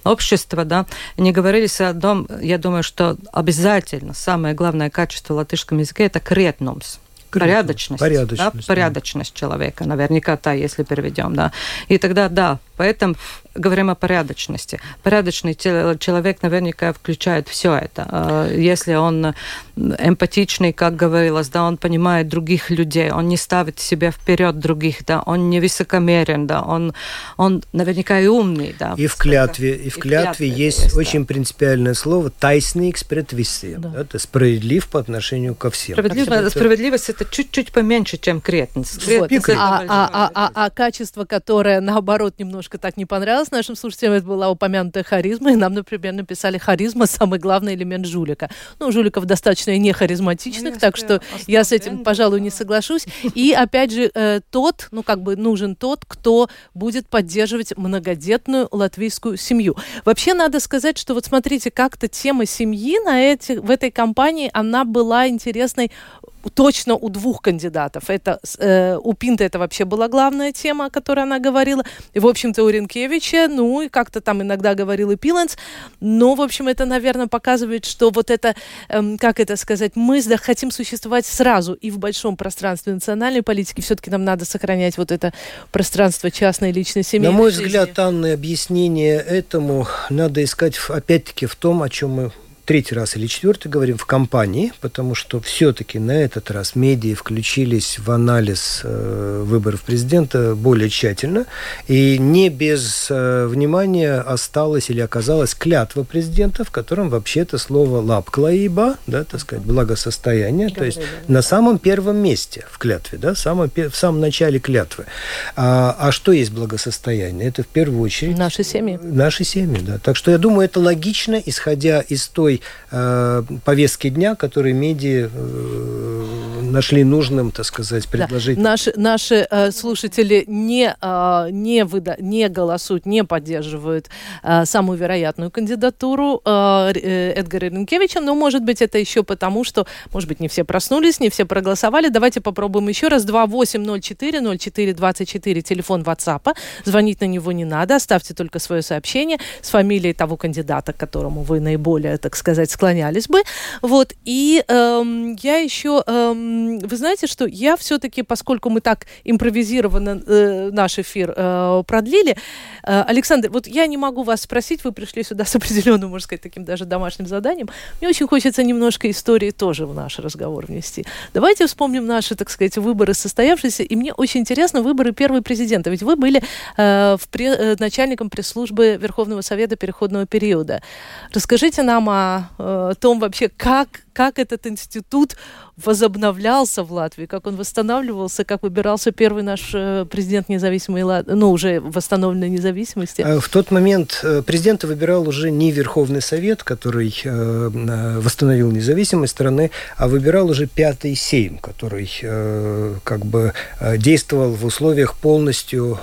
общество, да, не говорились о том, я думаю, что обязательно самое главное качество в латышском языке – это кретнумс порядочность, порядочность, да, порядочность да. человека, наверняка та, если переведем, да. И тогда да, поэтому говорим о порядочности. Порядочный человек наверняка включает все это. А, если он эмпатичный, как говорилось, да, он понимает других людей, он не ставит себя вперед других, да, он не высокомерен, да, он, он наверняка и умный, да. И в клятве, и в клятве, и клятве есть, есть очень да. принципиальное слово «тайсник спред висим». Да. Это справедлив по отношению ко всем. Справедливо, справедливость это чуть-чуть поменьше, чем кретность. Вот. А, а, а, а, а качество, которое, наоборот, немножко так не понравилось нашим слушателям, это была упомянутая харизма, и нам, например, написали харизма – самый главный элемент жулика. Ну, жуликов достаточно и не харизматичных, так что я с этим, пожалуй, не соглашусь. И, опять же, э, тот, ну, как бы нужен тот, кто будет поддерживать многодетную латвийскую семью. Вообще, надо сказать, что вот смотрите, как-то тема семьи на эти, в этой кампании, она была интересной точно у двух кандидатов. Это э, у Пинта это вообще была главная тема, о которой она говорила. И, в общем-то, у Ренкевича, ну, и как-то там иногда говорил и Пиленс. Но, в общем, это, наверное, показывает, что вот это, э, как это сказать, мы хотим существовать сразу и в большом пространстве национальной политики. Все-таки нам надо сохранять вот это пространство частной личной семьи. На мой жизни. взгляд, Анны, объяснение этому надо искать, опять-таки, в том, о чем мы третий раз или четвертый говорим в кампании, потому что все-таки на этот раз медиа включились в анализ э, выборов президента более тщательно, и не без э, внимания осталась или оказалась клятва президента, в котором вообще-то слово «лапклаиба», да, так сказать, благосостояние, то есть на самом первом месте в клятве, да, в самом, в самом начале клятвы. А, а что есть благосостояние? Это в первую очередь... Наши семьи. Наши семьи, да. Так что я думаю, это логично, исходя из той э, повестки дня, которую медиа э, нашли нужным, так сказать, предложить. Да. Наши, наши э, слушатели не, э, не, выда, не голосуют, не поддерживают э, самую вероятную кандидатуру э, э Эдгара Ренкевича, но, может быть, это еще потому, что, может быть, не все проснулись, не все проголосовали. Давайте попробуем еще раз. 2804 04 24, телефон WhatsApp. Звонить на него не надо, оставьте только свое сообщение с фамилией того кандидата, которому вы наиболее, так сказать, склонялись бы. Вот. И эм, я еще, эм, вы знаете, что я все-таки, поскольку мы так импровизированно э, наш эфир э, продлили, э, Александр, вот я не могу вас спросить, вы пришли сюда с определенным, можно сказать, таким даже домашним заданием. Мне очень хочется немножко истории тоже в наш разговор внести. Давайте вспомним наши, так сказать, выборы состоявшиеся. И мне очень интересно выборы первого президента. Ведь вы были э, в пре, э, начальником пресс-службы Верховного Совета переходного периода. Расскажите нам о, о э, том вообще, как, как этот институт возобновлялся в Латвии, как он восстанавливался, как выбирался первый наш э, президент независимой Латвии, ну, уже восстановленной независимости? А в тот момент э, президента выбирал уже не Верховный Совет, который э, восстановил независимость страны, а выбирал уже Пятый Сейм, который как бы действовал в условиях полностью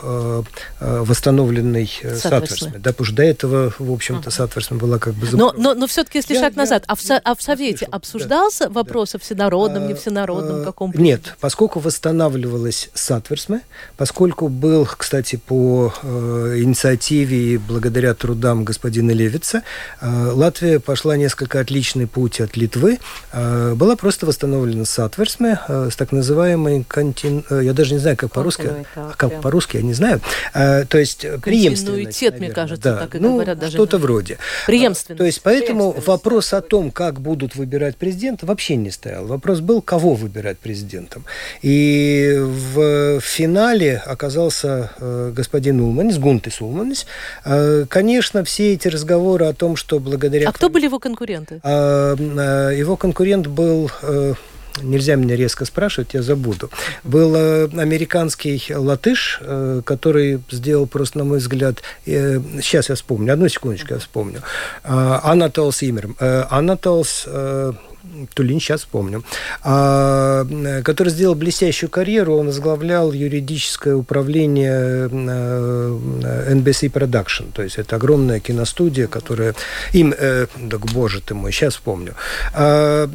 восстановленной Сатверсме. Да, потому что до этого, в общем-то, Сатверсме была как бы... Но, но, но все-таки, если я, шаг я, назад, а в, а в Совете слышал, обсуждался да, вопрос да. о всенародном не всенародном, каком Нет, поскольку восстанавливалась Сатверсме, поскольку был, кстати, по э, инициативе и благодаря трудам господина Левица, э, Латвия пошла несколько отличный путь от Литвы. Э, была просто восстановлена Сатверсме э, с так называемой контин... Э, я даже не знаю, как по-русски. Как по-русски, я не знаю. Э, то есть преемственность, наверное. мне кажется, да. так и ну, говорят. Даже что-то вроде. Преемственность. То есть поэтому вопрос о том, как будут выбирать президента, вообще не стоял. Вопрос был, кого выбирать президентом. И в финале оказался э, господин Улманис, Гунтес Улманис. Э, конечно, все эти разговоры о том, что благодаря... А кто были его конкуренты? Э, его конкурент был нельзя меня резко спрашивать, я забуду. Был американский латыш, который сделал просто, на мой взгляд, сейчас я вспомню, одну секундочку я вспомню. Анатолс Имер. Анатолс Тулин, сейчас вспомню, а, который сделал блестящую карьеру. Он возглавлял юридическое управление NBC Production. То есть это огромная киностудия, которая им... Э, да, боже ты мой, сейчас вспомню. А,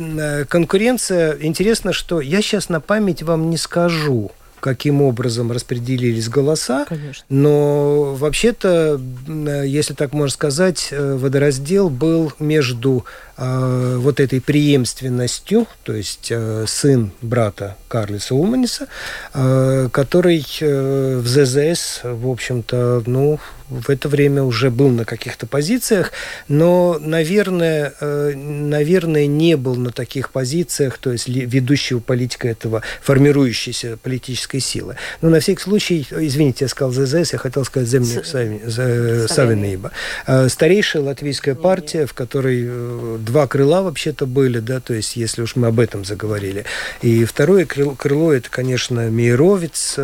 конкуренция... Интересно, что я сейчас на память вам не скажу, каким образом распределились голоса. Конечно. Но вообще-то, если так можно сказать, э, водораздел был между э, вот этой преемственностью, то есть э, сын брата Карлиса Улманиса, э, который э, в ЗЗС, в общем-то, ну, в это время уже был на каких-то позициях, но, наверное, э, наверное, не был на таких позициях, то есть ведущего политика этого, формирующейся политической силы. Но на всякий случай, извините, я сказал ЗЗС, я хотел сказать Земник Савинейба. Э, старейшая латвийская партия, в которой э, два крыла вообще-то были, да, то есть если уж мы об этом заговорили. И второе крыло, крыло это, конечно, Мейровец,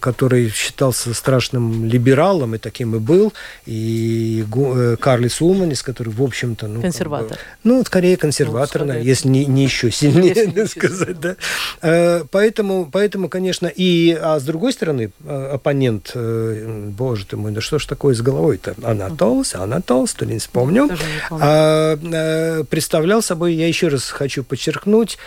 который считался страшным либералом, либералом, и таким и был, и э, Карлис Улманис, который, в общем-то... Ну, Консерватор. Ну, скорее консерватор, ну, если не, не еще сильнее, если сказать, да. Э, поэтому, поэтому, конечно, и... А с другой стороны, э, оппонент, боже ты мой, да что ж такое с головой-то? Анатолс, Анатолс, то не вспомню. А, представлял собой, я еще раз хочу подчеркнуть,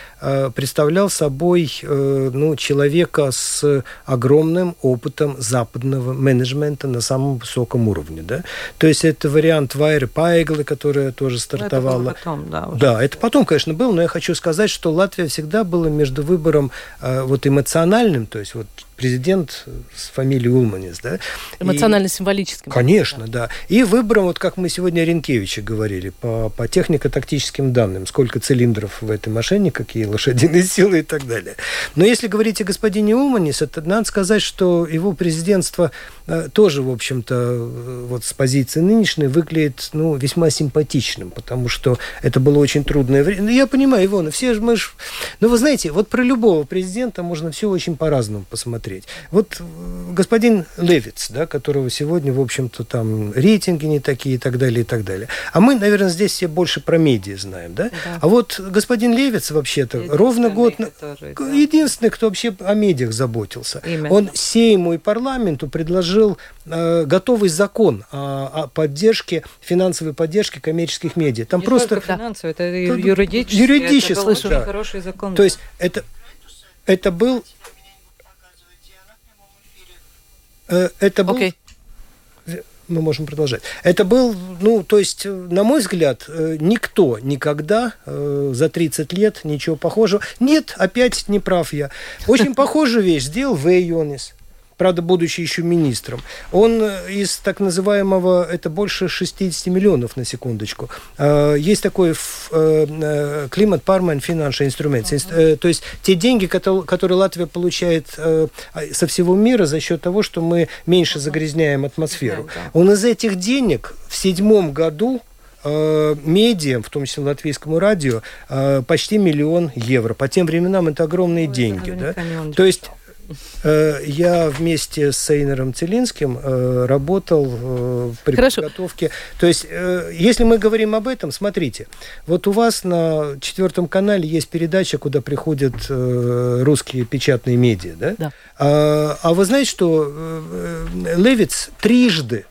представлял собой ну, человека с огромным опытом западного менеджмента, президента на самом высоком уровне. Да? То есть это вариант Вайры Пайглы, которая тоже стартовала. Ну, это потом, да. Уже. Да, это потом, конечно, был, но я хочу сказать, что Латвия всегда была между выбором э, вот эмоциональным, то есть вот президент с фамилией Улманис, да. Эмоционально-символическим. Конечно, да. И выбором, вот как мы сегодня Ренкевича говорили, по, по технико-тактическим данным, сколько цилиндров в этой машине, какие лошадиные [laughs] силы и так далее. Но если говорить о господине Улманис, это надо сказать, что его президентство э, тоже, в общем-то, э, вот с позиции нынешней выглядит, ну, весьма симпатичным, потому что это было очень трудное время. Ну, я понимаю, Ивона, все же мы ж... Но вы знаете, вот про любого президента можно все очень по-разному посмотреть смотреть. Вот э, господин Левиц, да, которого сегодня, в общем-то, там рейтинги не такие и так далее, и так далее. А мы, наверное, здесь все больше про медиа знаем, да? да. А вот господин Левиц вообще-то ровно год... Который, да. Единственный, кто вообще о медиах заботился. Именно. Он Сейму и парламенту предложил э, готовый закон о, о поддержке, финансовой поддержке коммерческих медиа. Там не просто... Финансовый, это юридически. Юридически, это был очень хороший закон. То есть это, это был это был... Okay. Мы можем продолжать. Это был, ну, то есть, на мой взгляд, э, никто никогда э, за 30 лет ничего похожего. Нет, опять не прав я. Очень [laughs] похожую вещь сделал Вэй Йонис правда, будучи еще министром. Он э, из так называемого, это больше 60 миллионов на секундочку. А, есть такой климат пармен финанший инструмент. То есть те деньги, которые Латвия получает а, со всего мира за счет того, что мы меньше загрязняем атмосферу. Он из этих денег в седьмом году медиа, в том числе латвийскому радио, почти миллион евро. По тем временам это огромные Ой, деньги. Да? То есть Э, я вместе с Эйнером Целинским э, работал э, при Хорошо. подготовке. То есть, если мы говорим об этом, смотрите, вот у вас на четвертом канале есть передача, куда приходят русские печатные медиа, да? Да. А, а вы знаете, что Левиц трижды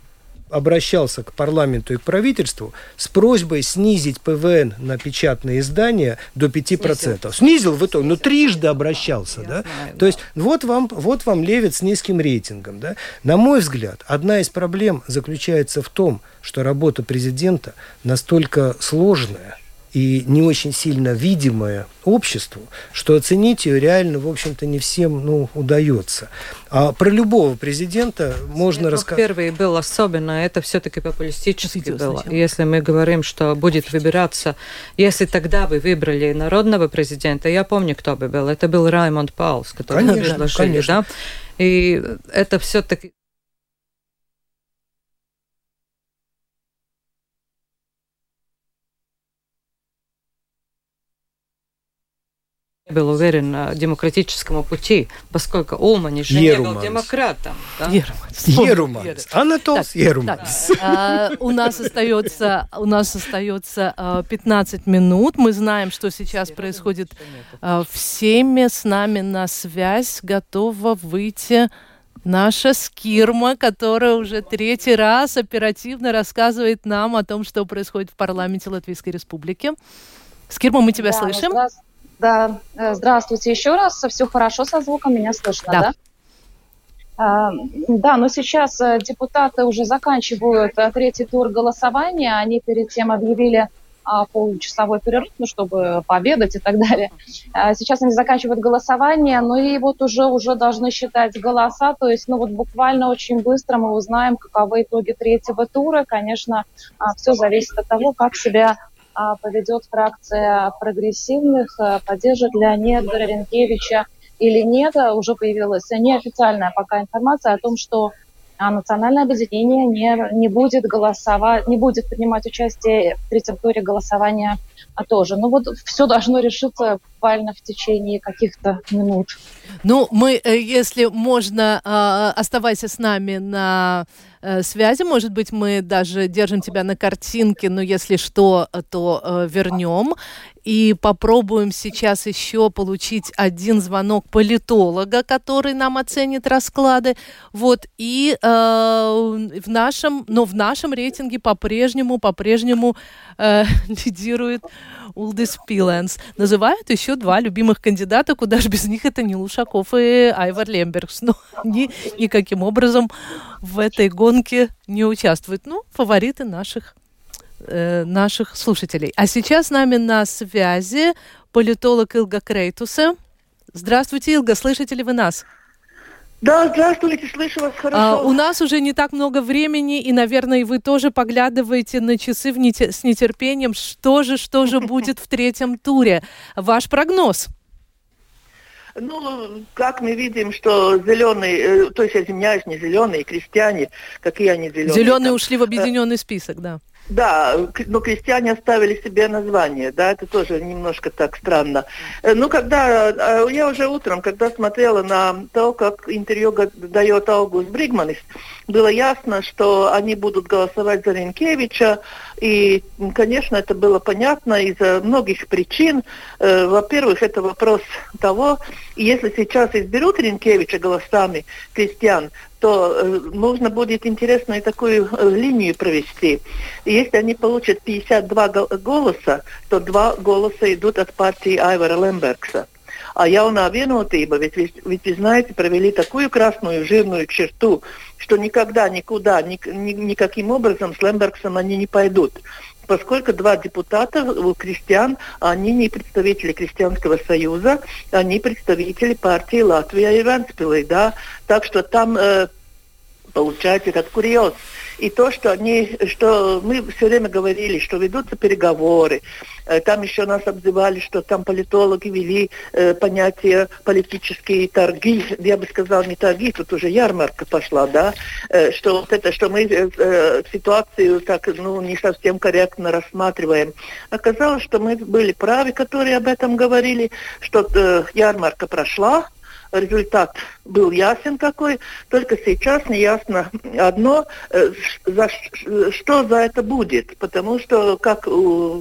обращался к парламенту и к правительству с просьбой снизить ПВН на печатные издания до 5%. Снизил, Снизил в итоге, но трижды обращался. да? Знаю, То есть вот вам, вот вам Левит с низким рейтингом. Да? На мой взгляд, одна из проблем заключается в том, что работа президента настолько сложная, и не очень сильно видимая обществу, что оценить ее реально, в общем-то, не всем ну, удается. А про любого президента можно рассказать. Первый был особенно, это все-таки популистически было. Если мы говорим, что будет выбираться, если тогда вы выбрали народного президента, я помню, кто бы был, это был Раймонд Паулс, который конечно, предложили, конечно. да? И это все-таки был уверен на демократическом пути, поскольку Еруманс. не был демократом. Да? Еруманс. Еруманс. Анатолс Еруманс. А, у нас остается, у нас остается 15 а, минут. Мы знаем, что сейчас происходит а, в Сейме. С нами на связь готова выйти наша Скирма, которая уже третий раз оперативно рассказывает нам о том, что происходит в парламенте Латвийской Республики. Скирма, мы тебя да, слышим. Здравствуйте. Да, э, здравствуйте еще раз. Все хорошо со звуком, меня слышно, да? да? А, да, но сейчас э, депутаты уже заканчивают э, третий тур голосования. Они перед тем объявили а, получасовой перерыв, ну, чтобы пообедать и так далее. А, сейчас они заканчивают голосование, ну и вот уже, уже должны считать голоса, то есть, ну вот буквально очень быстро мы узнаем, каковы итоги третьего тура. Конечно, все зависит от того, как себя поведет фракция прогрессивных, а, поддержит Леонида Ренкевича или нет. Уже появилась неофициальная пока информация о том, что а, национальное объединение не, не будет голосовать, не будет принимать участие в третьем туре голосования а тоже. Ну вот все должно решиться буквально в течение каких-то минут. Ну, мы, э, если можно, оставайся с нами на э, связи. Может быть, мы даже держим тебя на картинке, но если что, то э, вернем. И попробуем сейчас еще получить один звонок политолога, который нам оценит расклады. Вот. И э, в нашем, но в нашем рейтинге по-прежнему, по-прежнему э, [laughs] лидирует Улдис Пиленс. Называют еще два любимых кандидата, куда же без них это не Лушаков и Айвар Лембергс. Но они никаким образом в этой гонке не участвуют. Ну, фавориты наших э, наших слушателей. А сейчас с нами на связи политолог Илга Крейтуса. Здравствуйте, Илга, слышите ли вы нас? Да, здравствуйте, слышу вас хорошо. А, у нас уже не так много времени, и, наверное, вы тоже поглядываете на часы в нете- с нетерпением. Что же, что же будет в третьем туре? Ваш прогноз? Ну, как мы видим, что зеленые, э, то есть, извиняюсь, не зеленые, крестьяне, какие они зеленые? Зеленые там, ушли в объединенный список, да. Да, но крестьяне оставили себе название, да, это тоже немножко так странно. Э, Ну, когда, э, я уже утром, когда смотрела на то, как интервью дает Аугуст Бригманис, было ясно, что они будут голосовать за Ренкевича, и, конечно, это было понятно из-за многих причин. Э, Во-первых, это вопрос того, если сейчас изберут Ренкевича голосами крестьян, то э, можно будет интересную такую э, линию провести. И если они получат 52 гол- голоса, то два голоса идут от партии Айвара Лембергса. А Яунā vienotība, ведь, ведь, вы знаете, провели такую красную жирную черту, что никогда, никуда, ни, ни- никаким образом с Лембергсом они не пойдут. Поскольку два депутата у крестьян, они не представители Крестьянского союза, они представители партии Латвия и Венспилы, да. Так что там э, получается этот курьез. И то, что они, что мы все время говорили, что ведутся переговоры, там еще нас обзывали, что там политологи вели э, понятие политические торги, я бы сказал не торги, тут уже ярмарка пошла, да, э, что вот это, что мы э, э, ситуацию так, ну, не совсем корректно рассматриваем. Оказалось, что мы были правы, которые об этом говорили, что э, ярмарка прошла, результат был ясен какой, только сейчас не ясно одно, э, за что за это будет, потому что как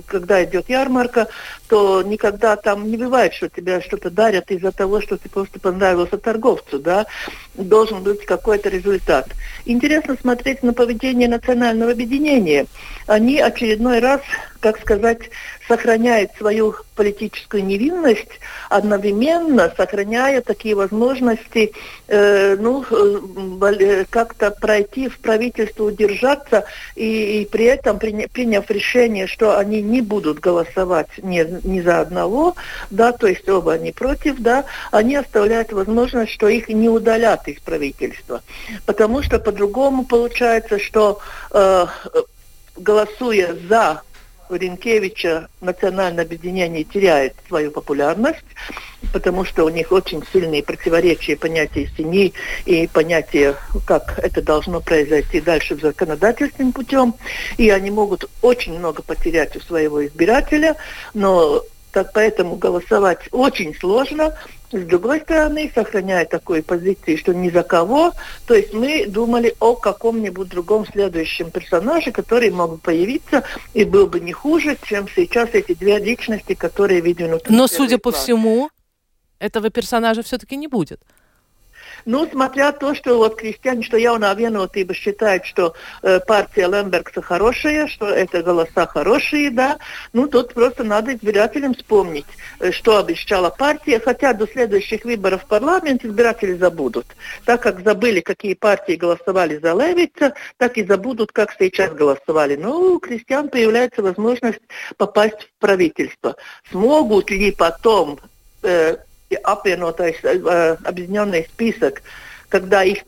когда идет ярмарка, то никогда там не бывает, что тебе что-то дарят из-за того, что ты просто понравился торговцу, да, должен быть какой-то результат. Интересно смотреть на поведение национального объединения. Они очередной раз, как сказать, сохраняют свою политическую невинность, одновременно сохраняя такие возможности, э, ну, э, э, как-то пройти в правительство, удержаться и, и при этом приня- приняв решение, что они не будут голосовать ни, ни за одного, да, то есть оба они против, да, они оставляют возможность, что их не удалят из правительства. Потому что по-другому получается, что э, голосуя за Ренкевича национальное объединение теряет свою популярность, потому что у них очень сильные противоречия понятия семьи и понятия, как это должно произойти дальше законодательственным путем. И они могут очень много потерять у своего избирателя, но так поэтому голосовать очень сложно. С другой стороны, сохраняя такую позицию, что ни за кого, то есть мы думали о каком-нибудь другом следующем персонаже, который мог бы появиться и был бы не хуже, чем сейчас эти две личности, которые выдвинуты. Но, судя первый по план. всему, этого персонажа все-таки не будет. Ну, смотря то, что вот крестьяне, что Яунā vienotība считает, что э, партия Лембергса хорошая, что это голоса хорошие, да, ну, тут просто надо избирателям вспомнить, э, что обещала партия, хотя до следующих выборов в парламент избиратели забудут. Так как забыли, какие партии голосовали за Левица, так и забудут, как сейчас голосовали. Ну, у крестьян появляется возможность попасть в правительство. Смогут ли потом apvienotais э, объединенный список, когда их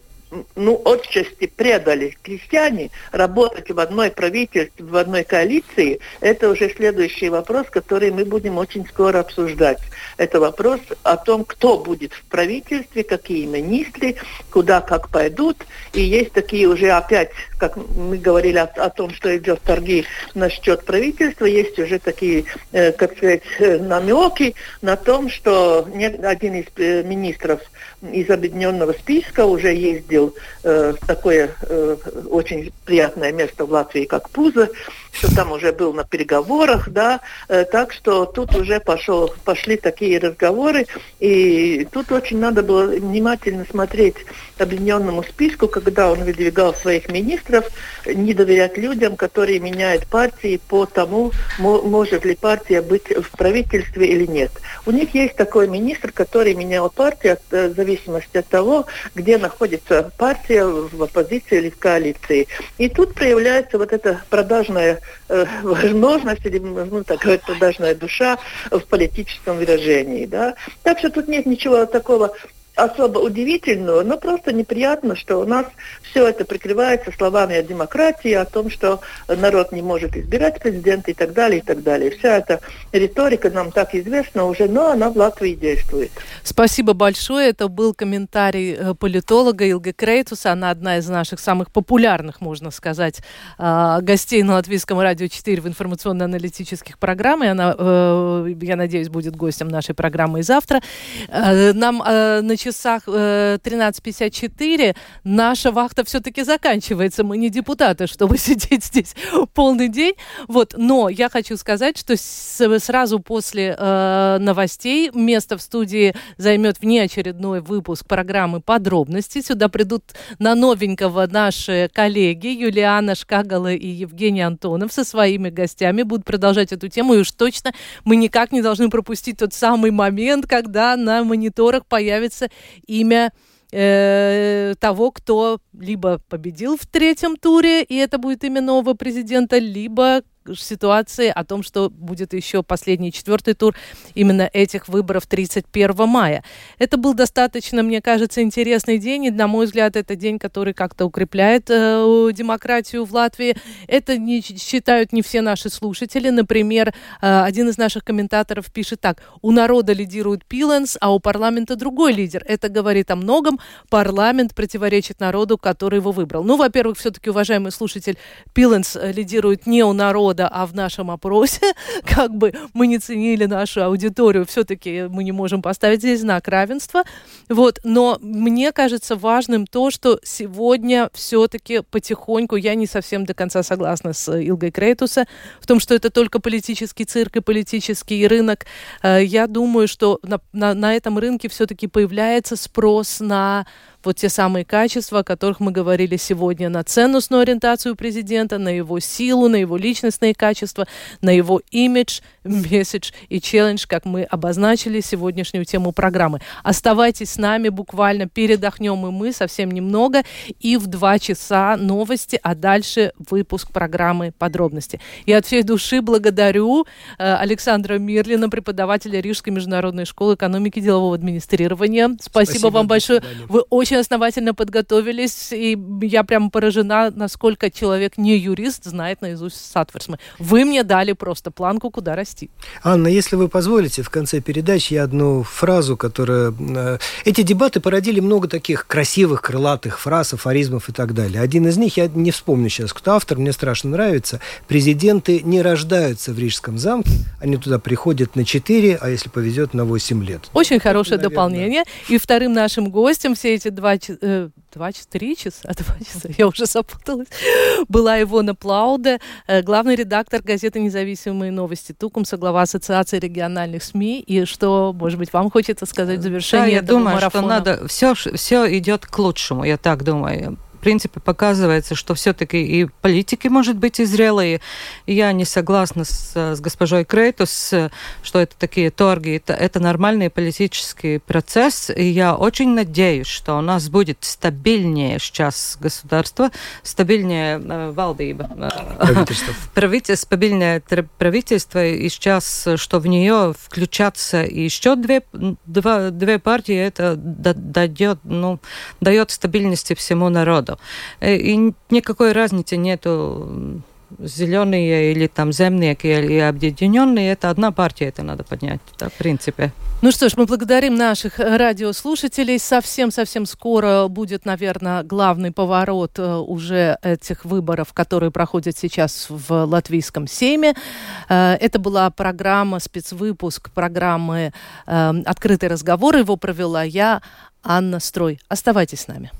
ну, отчасти предали крестьяне, работать в одной правительстве, в одной коалиции, это уже следующий вопрос, который мы будем очень скоро обсуждать. Это вопрос о том, кто будет в правительстве, какие министры, куда как пойдут. И есть такие уже опять, как мы говорили о, о том, что идет торги насчет правительства, есть уже такие, э, как сказать, э, намеки на том, что один из э, министров из объединенного списка уже ездил э, в такое э, очень приятное место в Латвии, как Пузо, что там уже был на переговорах, да, э, так что тут уже пошел, пошли такие разговоры, и тут очень надо было внимательно смотреть объединенному списку, когда он выдвигал своих министров, не доверять людям, которые меняют партии по тому, может ли партия быть в правительстве или нет. У них есть такой министр, который менял партию э, в зависимости от того, где находится партия в оппозиции или в коалиции. И тут проявляется вот эта продажная э, возможность, или, ну, так продажная душа в политическом выражении. Да? Так что тут нет ничего такого особо удивительного, но просто неприятно, что у нас все это прикрывается словами о демократии, о том, что народ не может избирать президента и так далее, и так далее. Вся эта риторика нам так известна уже, но она в Латвии действует. Спасибо большое. Это был комментарий э, политолога Илга Крейтуса. Она одна из наших самых популярных, можно сказать, а, гостей на Латвийском радио 4 в информационно-аналитических программах. И она, э, я надеюсь, будет гостем нашей программы и завтра. Э, нам начинается часах э, 13.54 наша вахта все-таки заканчивается. Мы не депутаты, чтобы [laughs] сидеть здесь полный день. Вот. Но я хочу сказать, что с, сразу после э, новостей место в студии займет внеочередной выпуск программы «Подробности». Сюда придут на новенького наши коллеги Юлиана Шкагала и Евгений Антонов со своими гостями. Будут продолжать эту тему. И уж точно мы никак не должны пропустить тот самый момент, когда на мониторах появится имя э, того, кто либо победил в третьем туре, и это будет имя нового президента, либо ситуации о том, что будет еще последний четвертый тур именно этих выборов 31 мая. Это был достаточно, мне кажется, интересный день, и, на мой взгляд, это день, который как-то укрепляет э, демократию в Латвии. Это не считают не все наши слушатели. Например, э, один из наших комментаторов пишет так. У народа лидирует Пиленс, а у парламента другой лидер. Это говорит о многом. Парламент противоречит народу, который его выбрал. Ну, во-первых, все-таки, уважаемый слушатель, Пиленс э, лидирует не у народа, года, а в нашем опросе, [laughs] как бы мы не ценили нашу аудиторию, все-таки мы не можем поставить здесь знак равенства. Вот, но мне кажется важным то, что сегодня все-таки потихоньку, я не совсем до конца согласна с Илгой Крейтуса, в том, что это только политический цирк и политический рынок. Э, я думаю, что на, на, на этом рынке все-таки появляется спрос на вот те самые качества, о которых мы говорили сегодня, на ценностную ориентацию президента, на его силу, на его личностные качества, на его имидж, месседж и челлендж, как мы обозначили сегодняшнюю тему программы. Оставайтесь с нами, буквально передохнем и мы совсем немного, и в два часа новости, а дальше выпуск программы «Подробности». И от всей души благодарю э, Александра Мирлина, преподавателя Рижской международной школы экономики и делового администрирования. Спасибо, Спасибо вам большое. Вы очень очень основательно подготовились, и я прям поражена, насколько человек не юрист знает наизусть Сатверсмы. Вы мне дали просто планку, куда расти. Анна, если вы позволите, в конце передачи я одну фразу, которая... Э, эти дебаты породили много таких красивых, крылатых фраз, афоризмов и так далее. Один из них, я не вспомню сейчас, кто автор, мне страшно нравится. Президенты не рождаются в Рижском замке, они туда приходят на 4, а если повезет, на 8 лет. Очень хорошее наверное. дополнение. И вторым нашим гостем все эти два, э, два три часа, [laughs] два часа, я уже запуталась, была Ивона Плауде, э, главный редактор газеты «Независимые новости» Тукум, соглава Ассоциации региональных СМИ. И что, может быть, вам хочется сказать в завершение да, я этого думаю, марафона? что надо, все, все идет к лучшему, я так думаю принципе, показывается, что все-таки и политики, может быть, и зрелые. Я не согласна с, с госпожой Крейтус, что это такие торги. Это, это нормальный политический процесс. И я очень надеюсь, что у нас будет стабильнее сейчас государство, стабильнее э, валдыба. Правительство. [laughs] правительство. Стабильное правительство. И сейчас, что в нее включатся еще две, два, две партии, это дает, ну, дает стабильности всему народу году. Э, и никакой разницы нету зеленые или там земники или объединенные, это одна партия, это надо поднять, да, в принципе. Ну что ж, мы благодарим наших радиослушателей. Совсем-совсем скоро будет, наверное, главный поворот э, уже этих выборов, которые проходят сейчас в Латвийском Сейме. Э, это была программа, спецвыпуск программы «Открытый разговор». Его провела я, Анна Строй. Оставайтесь с нами.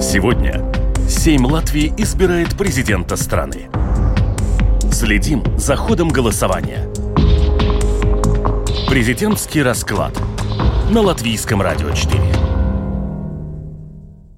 Сегодня Сейм Латвии избирает президента страны. Следим за ходом голосования. Президентский расклад на Латвийском радио 4.